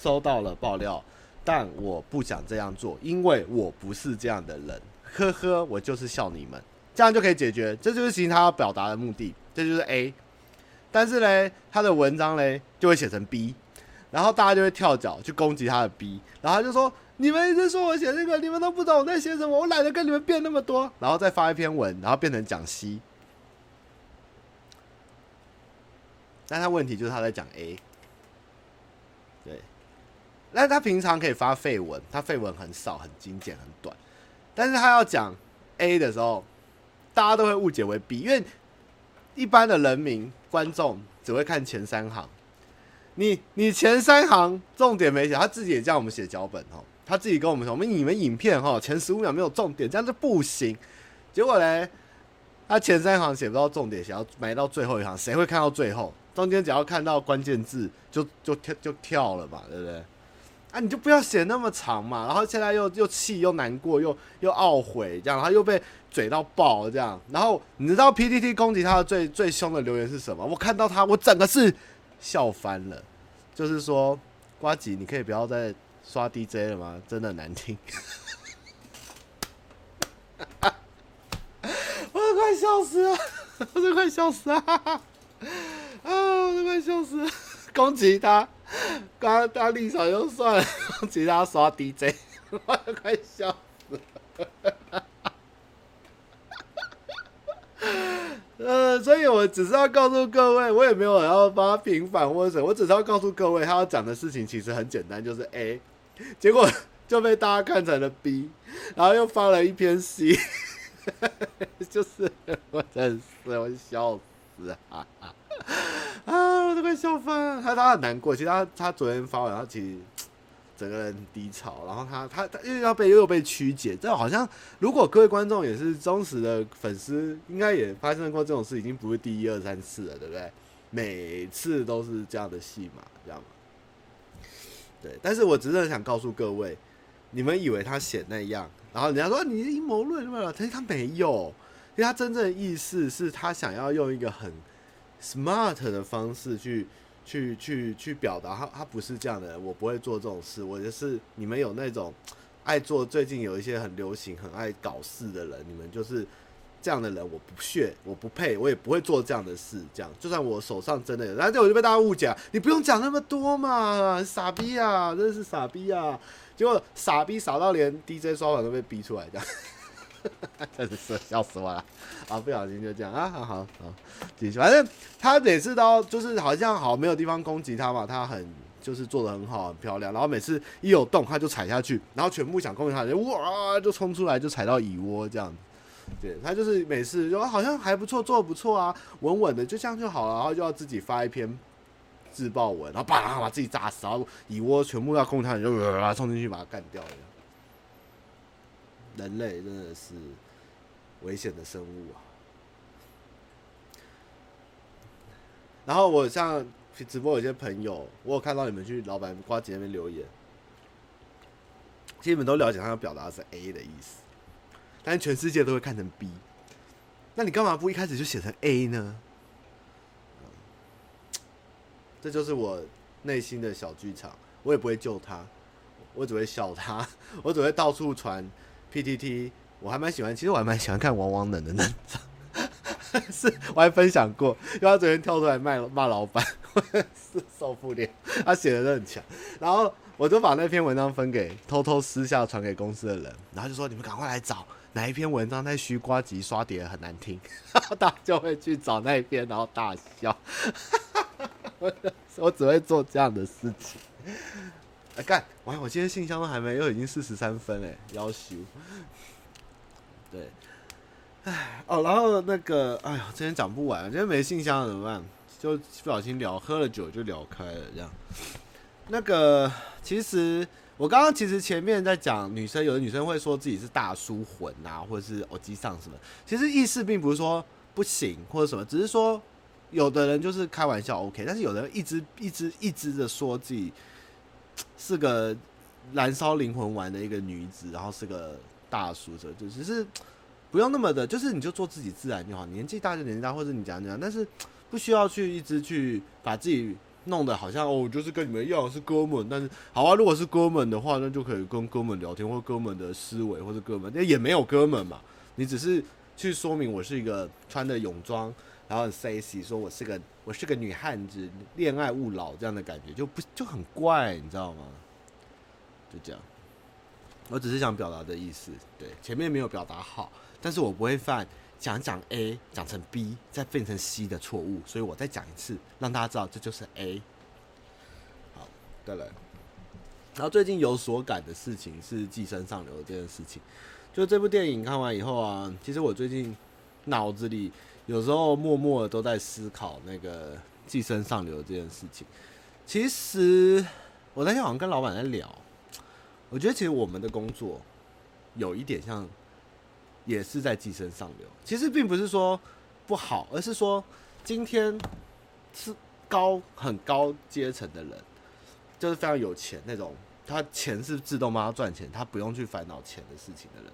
收到了爆料。但我不想这样做，因为我不是这样的人。呵呵，我就是笑你们，这样就可以解决。这就是其实他要表达的目的，这就是 A。但是嘞，他的文章嘞就会写成 B，然后大家就会跳脚去攻击他的 B，然后他就说：“你们一直说我写这个，你们都不懂我在写什么，我懒得跟你们辩那么多。”然后再发一篇文，然后变成讲 C。但他问题就是他在讲 A 对。那他平常可以发废文，他废文很少，很精简，很短。但是他要讲 A 的时候，大家都会误解为 B，因为一般的人民观众只会看前三行。你你前三行重点没写，他自己也叫我们写脚本哦，他自己跟我们说，我们你们影片哈前十五秒没有重点，这样就不行。结果嘞，他前三行写不到重点，写要埋到最后一行，谁会看到最后？中间只要看到关键字就就跳就跳了嘛，对不对？啊，你就不要写那么长嘛，然后现在又又气又难过又又懊悔这样，然后又被嘴到爆这样，然后你知道 PTT 攻击他的最最凶的留言是什么？我看到他，我整个是笑翻了，就是说瓜吉，你可以不要再刷 DJ 了吗？真的难听，[LAUGHS] 我都快笑死了，我都快笑死了，啊，我都快笑死了，攻击他。刚刚他立场就算了，其他刷 DJ，[LAUGHS] 我都快笑死了。[LAUGHS] 呃，所以我只是要告诉各位，我也没有要帮他平反或者什么，我只是要告诉各位，他要讲的事情其实很简单，就是 A，[LAUGHS] 结果就被大家看成了 B，然后又发了一篇 C，就是我真是我笑死啊 [LAUGHS] 啊！我都快笑翻了。他他很难过，其实他他昨天发完，他其实。整个人低潮，然后他他他又要被又被曲解，这好像如果各位观众也是忠实的粉丝，应该也发生过这种事，已经不是第一二三次了，对不对？每次都是这样的戏码，这样。对，但是我只是想告诉各位，你们以为他写那样，然后人家说你阴谋论，对吧？其实他没有，因为他真正的意思是他想要用一个很 smart 的方式去。去去去表达他他不是这样的人，我不会做这种事。我就是你们有那种爱做，最近有一些很流行、很爱搞事的人，你们就是这样的人，我不屑，我不配，我也不会做这样的事。这样，就算我手上真的有，然后这我就被大家误解，你不用讲那么多嘛，傻逼啊，真的是傻逼啊！结果傻逼傻到连 DJ 刷碗都被逼出来这样。[LAUGHS] 真的是笑死我了啊！不小心就这样啊，好好好，继续。反正他每次都就是好像好没有地方攻击他嘛，他很就是做的很好，很漂亮。然后每次一有洞，他就踩下去，然后全部想攻击他就哇就冲出来，就踩到蚁窝这样。对，他就是每次就好像还不错，做的不错啊，稳稳的就这样就好了。然后就要自己发一篇自爆文，然后啪把自己炸死，然后蚁窝全部要攻击他就呃冲进去把他干掉了。人类真的是危险的生物啊！然后我像直播有些朋友，我有看到你们去老板瓜子那边留言，基本都了解他要表达的是 A 的意思，但全世界都会看成 B，那你干嘛不一开始就写成 A 呢？这就是我内心的小剧场，我也不会救他，我只会笑他，我只会到处传。PTT，我还蛮喜欢，其实我还蛮喜欢看王王冷的那张，[LAUGHS] 是我还分享过，因为他昨天跳出来骂骂老板，[LAUGHS] 是受不了，他写的都很强，然后我就把那篇文章分给偷偷私下传给公司的人，然后就说你们赶快来找哪一篇文章在嘘呱吉刷碟很难听，[LAUGHS] 大家就会去找那一篇，然后大笑，我只会做这样的事情。干！哇，我今天信箱都还没，又已经四十三分哎，夭寿。对，哎哦，然后那个，哎呀，今天讲不完，今天没信箱怎么办？就不小心聊，喝了酒就聊开了这样。那个，其实我刚刚其实前面在讲女生，有的女生会说自己是大叔魂啊，或者是欧吉桑什么。其实意思并不是说不行或者什么，只是说有的人就是开玩笑 OK，但是有的人一直一直一直的说自己。是个燃烧灵魂丸的一个女子，然后是个大叔，这就只是不用那么的，就是你就做自己自然就好。年纪大就年纪大，或者你讲讲，但是不需要去一直去把自己弄得好像哦，就是跟你们一样是哥们。但是好啊，如果是哥们的话，那就可以跟哥们聊天，或哥们的思维，或者哥们，那也没有哥们嘛。你只是去说明我是一个穿的泳装。然后很 sexy，说我是个我是个女汉子，恋爱勿扰这样的感觉就不就很怪，你知道吗？就这样，我只是想表达的意思，对，前面没有表达好，但是我不会犯讲讲 A 讲成 B 再变成 C 的错误，所以我再讲一次，让大家知道这就是 A。好，再来。然后最近有所感的事情是《寄生上流》这件事情，就这部电影看完以后啊，其实我最近脑子里。有时候默默的都在思考那个寄生上流这件事情。其实我那天好像跟老板在聊，我觉得其实我们的工作有一点像，也是在寄生上流。其实并不是说不好，而是说今天是高很高阶层的人，就是非常有钱那种，他钱是自动帮他赚钱，他不用去烦恼钱的事情的人。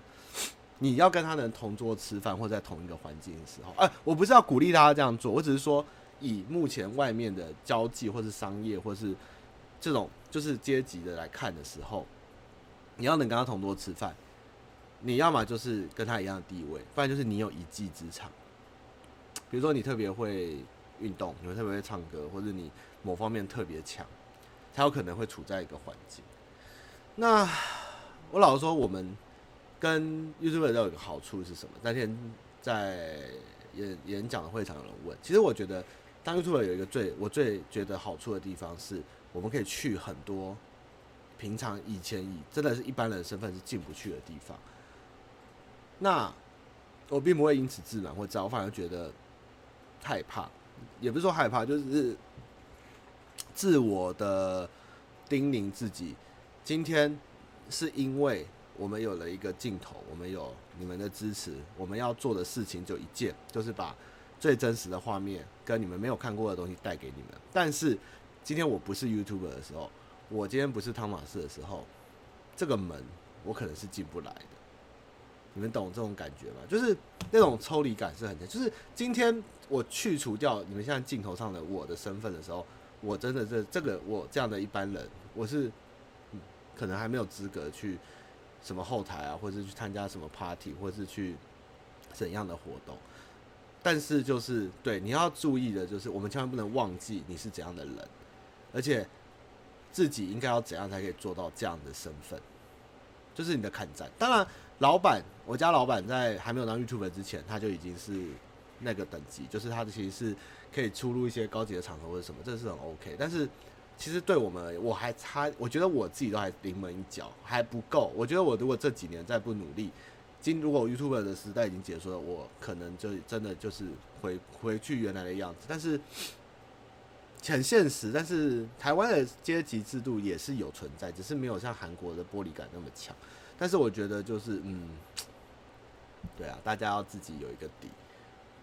你要跟他能同桌吃饭，或在同一个环境的时候，哎、我不是要鼓励大家这样做，我只是说，以目前外面的交际或是商业或是这种就是阶级的来看的时候，你要能跟他同桌吃饭，你要么就是跟他一样的地位，不然就是你有一技之长，比如说你特别会运动，你会特别会唱歌，或者你某方面特别强，才有可能会处在一个环境。那我老实说，我们。跟 YouTube 都有一个好处是什么？那天在演演讲的会场有人问，其实我觉得当 YouTube 有一个最我最觉得好处的地方是，我们可以去很多平常以前以真的是一般人身份是进不去的地方。那我并不会因此自满或者我反而觉得害怕，也不是说害怕，就是自我的叮咛自己，今天是因为我们有了一个镜头，我们有你们的支持，我们要做的事情就一件，就是把最真实的画面跟你们没有看过的东西带给你们。但是今天我不是 YouTuber 的时候，我今天不是汤马斯的时候，这个门我可能是进不来的。你们懂这种感觉吗？就是那种抽离感是很强。就是今天我去除掉你们现在镜头上的我的身份的时候，我真的这这个我这样的一般人，我是可能还没有资格去什么后台啊，或者是去参加什么 party，或者是去怎样的活动。但是就是对你要注意的，就是我们千万不能忘记你是怎样的人，而且自己应该要怎样才可以做到这样的身份，就是你的看战。当然。老板，我家老板在还没有当 YouTube 之前，他就已经是那个等级，就是他的其实是可以出入一些高级的场合或者什么，这是很 OK。但是其实对我们，我还差，我觉得我自己都还临门一脚，还不够。我觉得我如果这几年再不努力，今如果 YouTube 的时代已经结束了，我可能就真的就是回回去原来的样子。但是很现实，但是台湾的阶级制度也是有存在，只是没有像韩国的玻璃感那么强。但是我觉得就是嗯，对啊，大家要自己有一个底，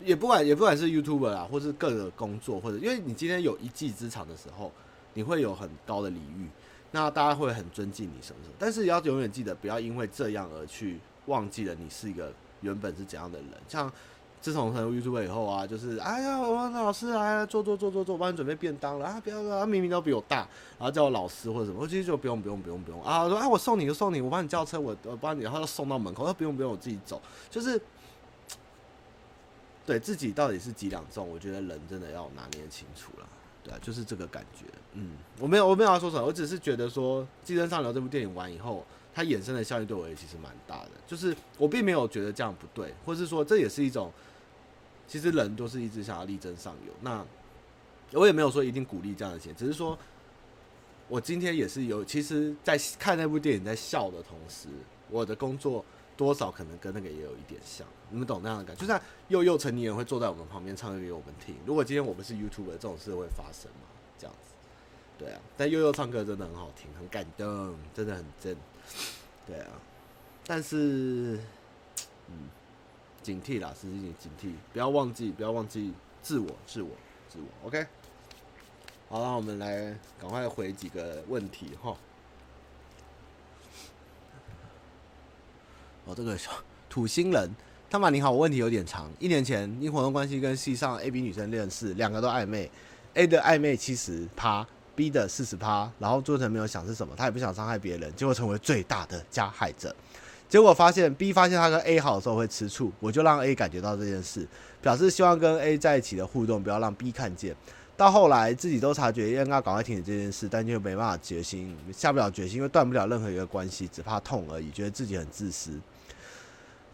也不管也不管是 YouTuber 啊，或是各个工作，或者因为你今天有一技之长的时候，你会有很高的礼遇，那大家会很尊敬你什么什么。但是要永远记得，不要因为这样而去忘记了你是一个原本是怎样的人，像。自从成为玉珠会以后啊，就是哎呀，我老师来了，坐坐坐坐坐，帮你准备便当了啊！不要了，他明明都比我大，然后叫我老师或者什么，我其实就不用不用不用不用啊！我说啊，我送你就送你，我帮你叫车，我我帮你，然后就送到门口，他说不用不用，我自己走。就是对自己到底是几两重，我觉得人真的要拿捏清楚了。对啊，就是这个感觉。嗯，我没有我没有要说什么，我只是觉得说《寄生上流》这部电影完以后。它衍生的效应对我也其实蛮大的，就是我并没有觉得这样不对，或是说这也是一种，其实人都是一直想要力争上游。那我也没有说一定鼓励这样的钱，只是说我今天也是有，其实，在看那部电影在笑的同时，我的工作多少可能跟那个也有一点像，你们懂那样的感觉？就像幼幼成年人会坐在我们旁边唱歌给我们听，如果今天我们是 YouTuber，这种事会发生吗？这样子，对啊，但幼幼唱歌真的很好听，很感动，真的很真。对啊，但是，嗯，警惕啦，实际警警惕，不要忘记，不要忘记自我，自我，自我。OK，好，那我们来赶快回几个问题哈。哦，这个土星人，汤玛你好，我问题有点长。一年前因活动关系跟系上 A B 女生认识，两个都暧昧，A 的暧昧七十趴。B 的四十趴，然后做成没有想是什么，他也不想伤害别人，结果成为最大的加害者。结果发现 B 发现他跟 A 好的时候会吃醋，我就让 A 感觉到这件事，表示希望跟 A 在一起的互动不要让 B 看见。到后来自己都察觉应该赶快停止这件事，但就没办法决心，下不了决心，因为断不了任何一个关系，只怕痛而已，觉得自己很自私。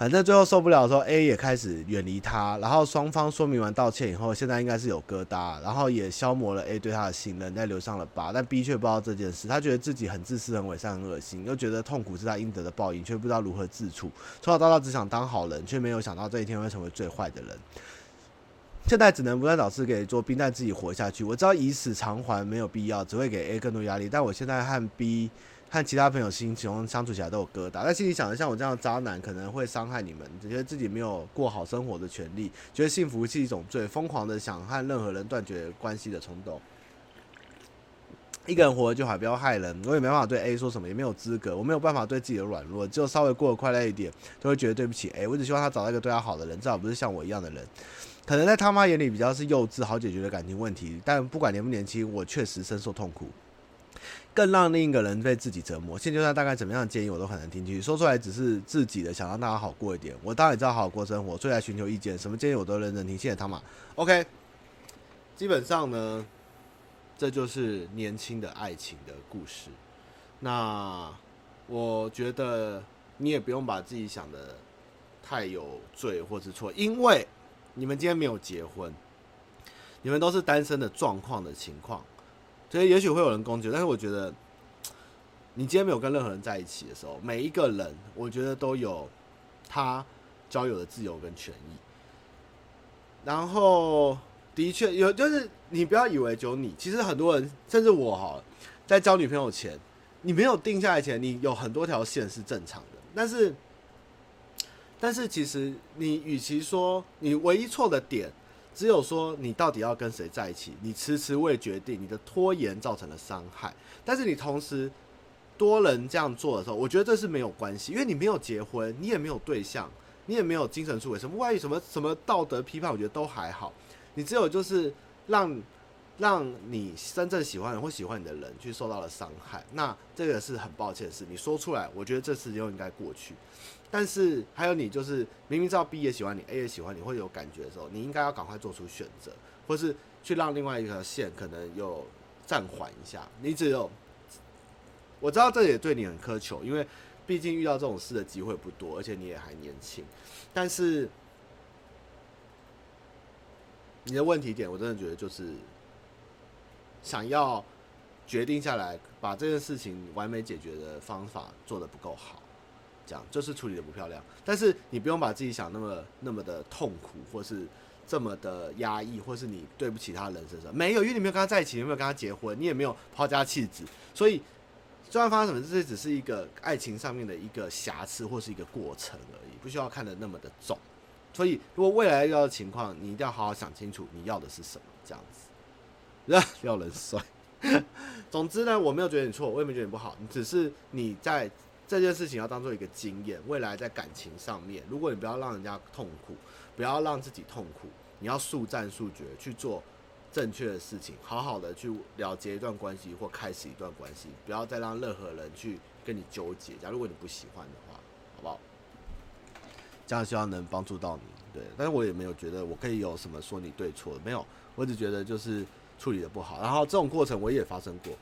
反正最后受不了的时候，A 也开始远离他，然后双方说明完道歉以后，现在应该是有疙瘩，然后也消磨了 A 对他的信任，再留上了疤。但 B 却不知道这件事，他觉得自己很自私、很伪善、很恶心，又觉得痛苦是他应得的报应，却不知道如何自处。从小到大只想当好人，却没有想到这一天会成为最坏的人。现在只能不断找事给做冰蛋自己活下去。我知道以死偿还没有必要，只会给 A 更多压力。但我现在和 B。和其他朋友心情相处起来都有疙瘩，但心里想着像我这样的渣男可能会伤害你们，觉得自己没有过好生活的权利，觉得幸福是一种罪，疯狂的想和任何人断绝关系的冲动。一个人活着就好，不要害人。我也没办法对 A 说什么，也没有资格，我没有办法对自己的软弱，只有稍微过得快乐一点，都会觉得对不起 A。我只希望他找到一个对他好的人，至少不是像我一样的人。可能在他妈眼里比较是幼稚、好解决的感情问题，但不管年不年轻，我确实深受痛苦。更让另一个人被自己折磨。现阶段大概怎么样的建议我都很难听进去，说出来只是自己的，想让大家好过一点。我当然也知道好好过生活，所以来寻求意见，什么建议我都认真听。谢谢汤玛。OK，基本上呢，这就是年轻的爱情的故事。那我觉得你也不用把自己想的太有罪或是错，因为你们今天没有结婚，你们都是单身的状况的情况，所以也许会有人攻击，但是我觉得，[TSK] 你今天没有跟任何人在一起的时候，每一个人，我觉得都有他交友的自由跟权益。然后，的确有，就是你不要以为只有你，其实很多人，甚至我哈，在交女朋友前，你没有定下来前，你有很多条线是正常的，但是。[TSK] 但是其实你与其说你唯一错的点，只有说你到底要跟谁在一起，你迟迟未决定，你的拖延造成了伤害。但是你同时多人这样做的时候，我觉得这是没有关系，因为你没有结婚，你也没有对象，你也没有精神出轨，什么外遇，什么什么道德批判，我觉得都还好。你只有就是让让你真正喜欢或喜欢你的人去受到了伤害，那这个是很抱歉的事。你说出来，我觉得这事就应该过去。但是还有你，就是明明知道 B 也喜欢你，A 也喜欢你，会有感觉的时候，你应该要赶快做出选择，或是去让另外一条线可能有暂缓一下。你只有我知道这也对你很苛求，因为毕竟遇到这种事的机会不多，而且你也还年轻。但是你的问题点，我真的觉得就是想要决定下来，把这件事情完美解决的方法做得不够好。这样就是处理的不漂亮，但是你不用把自己想那么那么的痛苦，或是这么的压抑，或是你对不起他人身上没有，因为你没有跟他在一起，你没有跟他结婚，你也没有抛家弃子，所以就算发生什么，这只是一个爱情上面的一个瑕疵或是一个过程而已，不需要看得那么的重。所以如果未来遇到的情况，你一定要好好想清楚你要的是什么，这样子，要人帅。总之呢，我没有觉得你错，我也没觉得你不好，只是你在。这件事情要当做一个经验，未来在感情上面，如果你不要让人家痛苦，不要让自己痛苦，你要速战速决去做正确的事情，好好的去了结一段关系或开始一段关系，不要再让任何人去跟你纠结。假如如果你不喜欢的话，好不好？这样希望能帮助到你。对，但是我也没有觉得我可以有什么说你对错，没有，我只觉得就是处理的不好，然后这种过程我也发生过。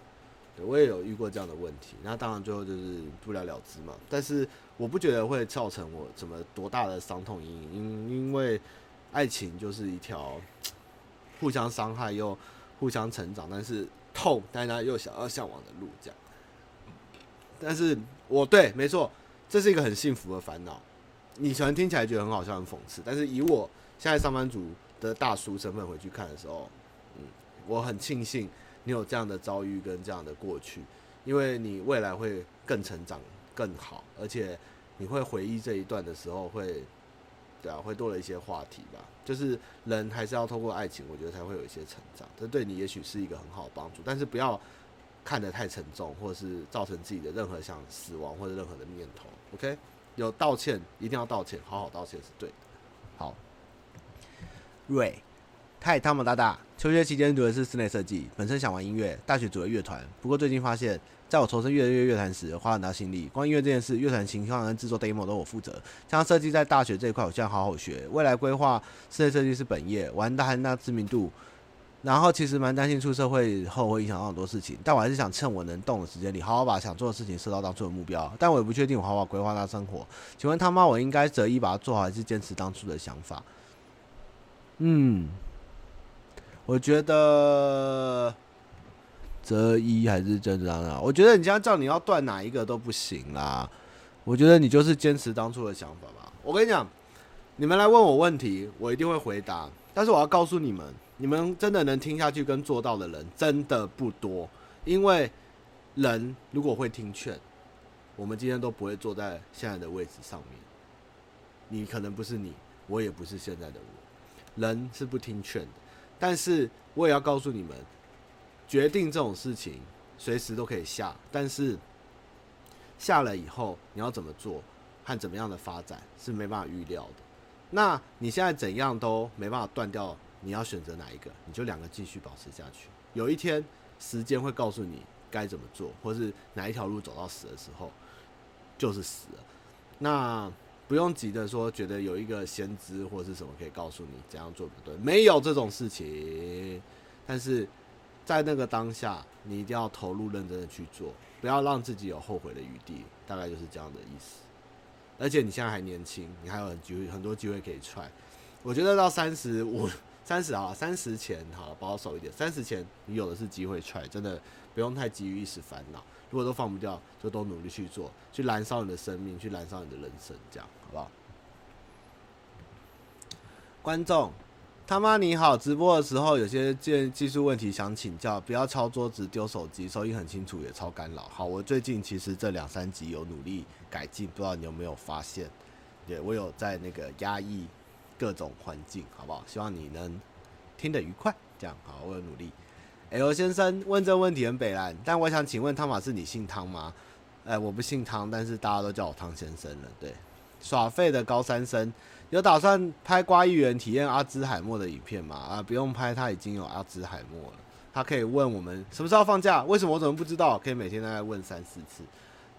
我也有遇过这样的问题，那当然最后就是不了了之嘛。但是我不觉得会造成我什么多大的伤痛阴影，因因为爱情就是一条互相伤害又互相成长，但是痛，大家又想要向往的路这样。但是我对，没错，这是一个很幸福的烦恼。你可能听起来觉得很好笑、很讽刺，但是以我现在上班族的大叔身份回去看的时候，嗯，我很庆幸。你有这样的遭遇跟这样的过去，因为你未来会更成长、更好，而且你会回忆这一段的时候会，对啊，会多了一些话题吧。就是人还是要透过爱情，我觉得才会有一些成长。这对你也许是一个很好的帮助，但是不要看得太沉重，或是造成自己的任何想死亡或者任何的念头。OK，有道歉一定要道歉，好好道歉是对的。好，瑞。嗨，汤姆大大，求学期间读的是室内设计，本身想玩音乐，大学组了乐团。不过最近发现，在我投身越来越乐团时，花很大心力。光音乐这件事，乐团情况跟制作 demo 都我负责。加上设计在大学这一块，我现在好好学。未来规划室内设计是本业，玩大很大知名度。然后其实蛮担心出社会后会影响到很多事情，但我还是想趁我能动的时间里，好好把想做的事情设到当初的目标。但我也不确定我好好规划那生活。请问他妈，我应该择一把它做好，还是坚持当初的想法？嗯。我觉得择一还是真的啊！我觉得你这样叫你要断哪一个都不行啦。我觉得你就是坚持当初的想法吧。我跟你讲，你们来问我问题，我一定会回答。但是我要告诉你们，你们真的能听下去跟做到的人真的不多。因为人如果会听劝，我们今天都不会坐在现在的位置上面。你可能不是你，我也不是现在的我。人是不听劝的。但是我也要告诉你们，决定这种事情随时都可以下，但是下了以后你要怎么做和怎么样的发展是没办法预料的。那你现在怎样都没办法断掉，你要选择哪一个，你就两个继续保持下去。有一天时间会告诉你该怎么做，或是哪一条路走到死的时候就是死了。那。不用急着说，觉得有一个先知或是什么可以告诉你怎样做不对，没有这种事情。但是在那个当下，你一定要投入认真的去做，不要让自己有后悔的余地。大概就是这样的意思。而且你现在还年轻，你还有很机会很多机会可以 try。我觉得到三十五、[LAUGHS] 三十啊，三十前好，保守一点，三十前你有的是机会 try，真的不用太急于一时烦恼。如果都放不掉，就都努力去做，去燃烧你的生命，去燃烧你的人生，这样好不好？观众，他妈你好，直播的时候有些技技术问题想请教，不要敲桌子丢手机，收音很清楚也超干扰。好，我最近其实这两三集有努力改进，不知道你有没有发现？对，我有在那个压抑各种环境，好不好？希望你能听得愉快，这样好，我有努力。L 先生问这问题很北烂，但我想请问汤马士，你姓汤吗？哎、我不姓汤，但是大家都叫我汤先生了。对，耍废的高三生有打算拍瓜议员体验阿兹海默的影片吗？啊，不用拍，他已经有阿兹海默了。他可以问我们什么时候放假？为什么我怎么不知道？可以每天大概问三四次。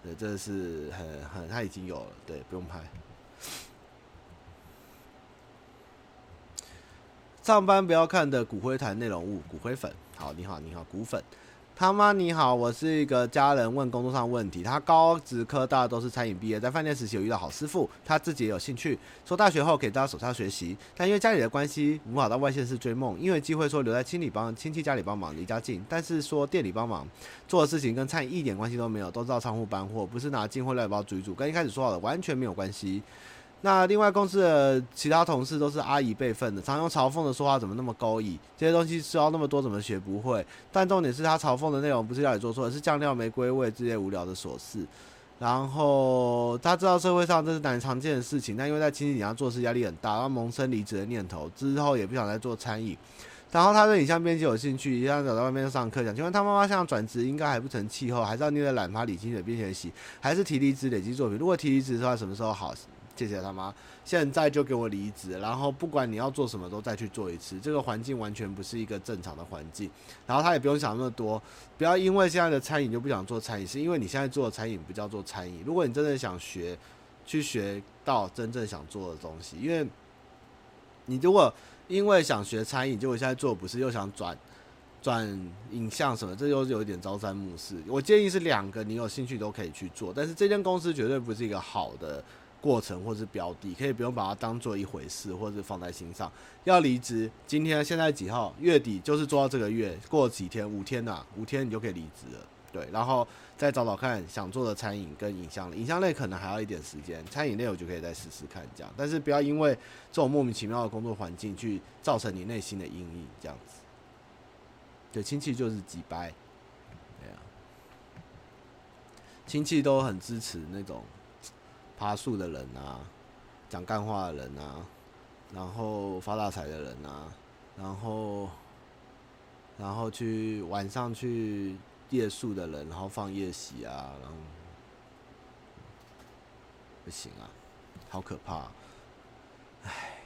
对，这是很很，他已经有了。对，不用拍。上班不要看的骨灰坛内容物，骨灰粉。好，你好，你好，骨粉，他妈你好，我是一个家人问工作上问题，他高职科大都是餐饮毕业，在饭店实习有遇到好师傅，他自己也有兴趣，说大学后可以到手下学习，但因为家里的关系无法到外县市追梦，因为机会说留在亲里帮亲戚家里帮忙，离家近，但是说店里帮忙做的事情跟餐饮一点关系都没有，都知道仓库搬货，不是拿进货料包煮一煮，跟一开始说好的完全没有关系。那另外公司的其他同事都是阿姨辈分的，常用嘲讽的说话怎么那么勾引？这些东西知道那么多怎么学不会？但重点是他嘲讽的内容不是料理做错，而是酱料没归位这些无聊的琐事。然后他知道社会上这是难常见的事情，但因为在亲戚底下做事压力很大，他萌生离职的念头，之后也不想再做餐饮。然后他对影像编辑有兴趣，一样走到外面上课，想请问他妈妈想转职应该还不成气候，还是要捏着懒趴领薪水边学习，还是提离职累积作品？如果提离职的话，什么时候好？谢谢他妈，现在就给我离职，然后不管你要做什么，都再去做一次。这个环境完全不是一个正常的环境，然后他也不用想那么多，不要因为现在的餐饮就不想做餐饮，是因为你现在做的餐饮不叫做餐饮。如果你真的想学，去学到真正想做的东西，因为你如果因为想学餐饮，结果现在做不是又想转转影像什么，这又有一点朝三暮四。我建议是两个你有兴趣都可以去做，但是这间公司绝对不是一个好的。过程或是标的，可以不用把它当做一回事，或是放在心上。要离职，今天现在几号？月底就是做到这个月，过几天，五天呐、啊，五天你就可以离职了。对，然后再找找看想做的餐饮跟影像类，影像类可能还要一点时间，餐饮类我就可以再试试看这样。但是不要因为这种莫名其妙的工作环境去造成你内心的阴影，这样子。对，亲戚就是几掰，对啊，亲戚都很支持那种。爬树的人啊，讲干话的人啊，然后发大财的人啊，然后，然后去晚上去夜宿的人，然后放夜袭啊，然后不行啊，好可怕啊，唉，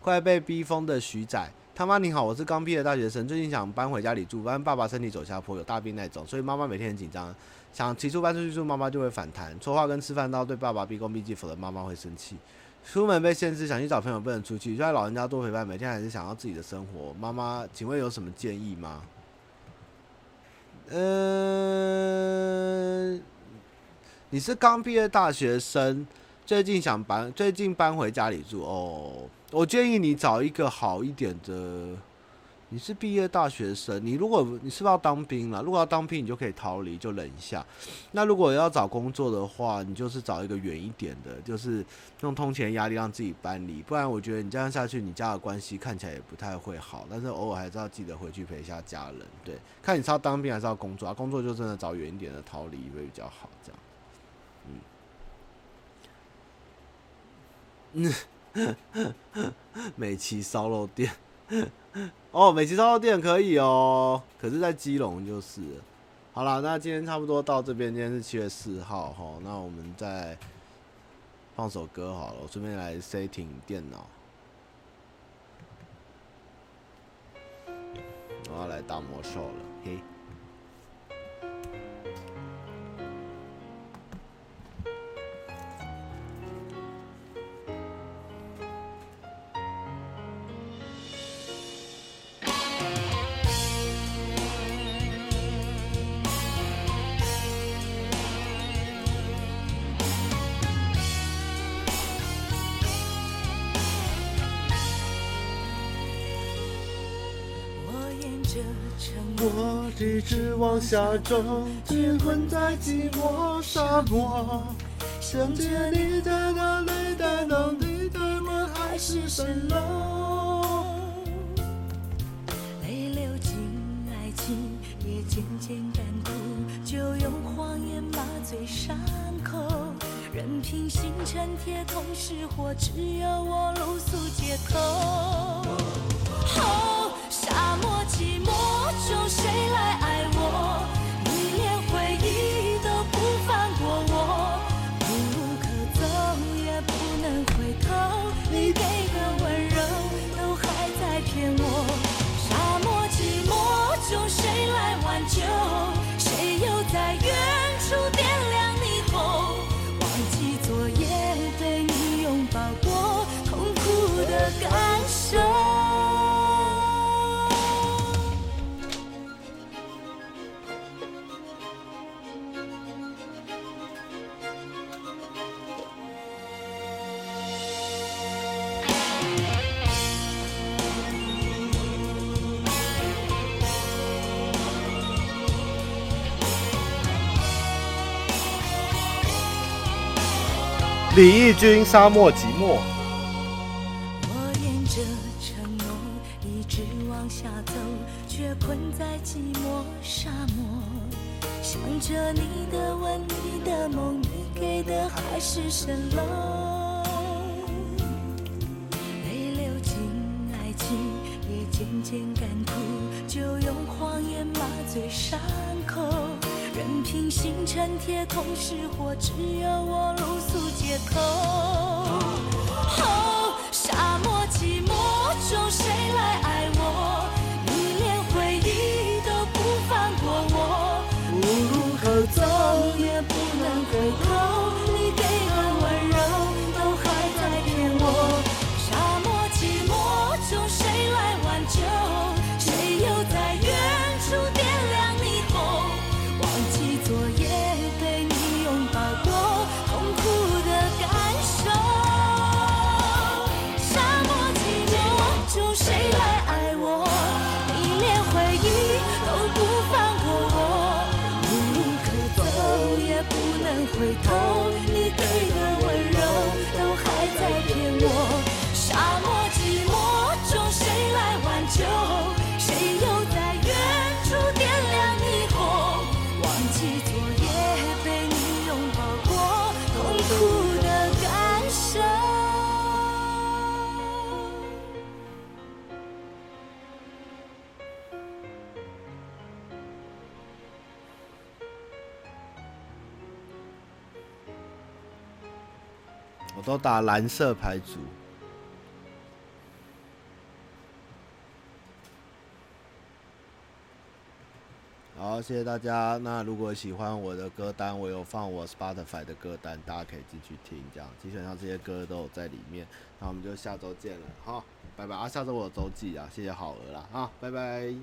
快被逼疯的徐仔。他妈你好，我是刚毕业的大学生，最近想搬回家里住，但爸爸身体走下坡，有大病那种，所以妈妈每天很紧张，想提出搬出去住，妈妈就会反弹，说话跟吃饭都要对爸爸毕恭毕敬，否则妈妈会生气。出门被限制，想去找朋友不能出去，就在老人家多陪伴，每天还是想要自己的生活。妈妈，请问有什么建议吗？嗯、你是刚毕业大学生，最近想搬，最近搬回家里住哦。我建议你找一个好一点的。你是毕业大学生，你如果你是不是要当兵了？如果要当兵，你就可以逃离，就忍一下。那如果要找工作的话，你就是找一个远一点的，就是用通勤压力让自己搬离。不然，我觉得你这样下去，你家的关系看起来也不太会好。但是偶尔还是要记得回去陪一下家人。对，看你是要当兵还是要工作啊？工作就真的找远一点的逃离会比较好。这样，嗯。[LAUGHS] 美琪烧肉店，[LAUGHS] 哦，美琪烧肉店可以哦，可是在基隆就是。好了，那今天差不多到这边，今天是七月四号哈，那我们再放首歌好了，我顺便来 setting 电脑，我要来打魔兽了，嘿。直往下走，却困在寂寞沙漠。想着你的那泪在哪里，对我还是蜃楼。泪流进爱情，也渐渐干枯，就用谎言麻醉伤口，任凭星辰铁桶失火，只有我露宿街头。李翊君《沙漠寂寞》。我沿着承诺一直往下走，却困在寂寞沙漠。想着你的吻，你的梦，你给的海市蜃楼。泪流进爱情，也渐渐干枯，就用谎言麻醉伤。任凭星辰铁桶失火，只有我露宿街头。哦，沙漠寂寞中，谁来爱我？你连回忆都不放过我，无路可走，也不能回头。都打蓝色牌组。好，谢谢大家。那如果喜欢我的歌单，我有放我 Spotify 的歌单，大家可以进去听。这样基本上这些歌都有在里面。那我们就下周见了，好，拜拜啊！下周我有周记啊，谢谢好鹅啦，好，拜拜。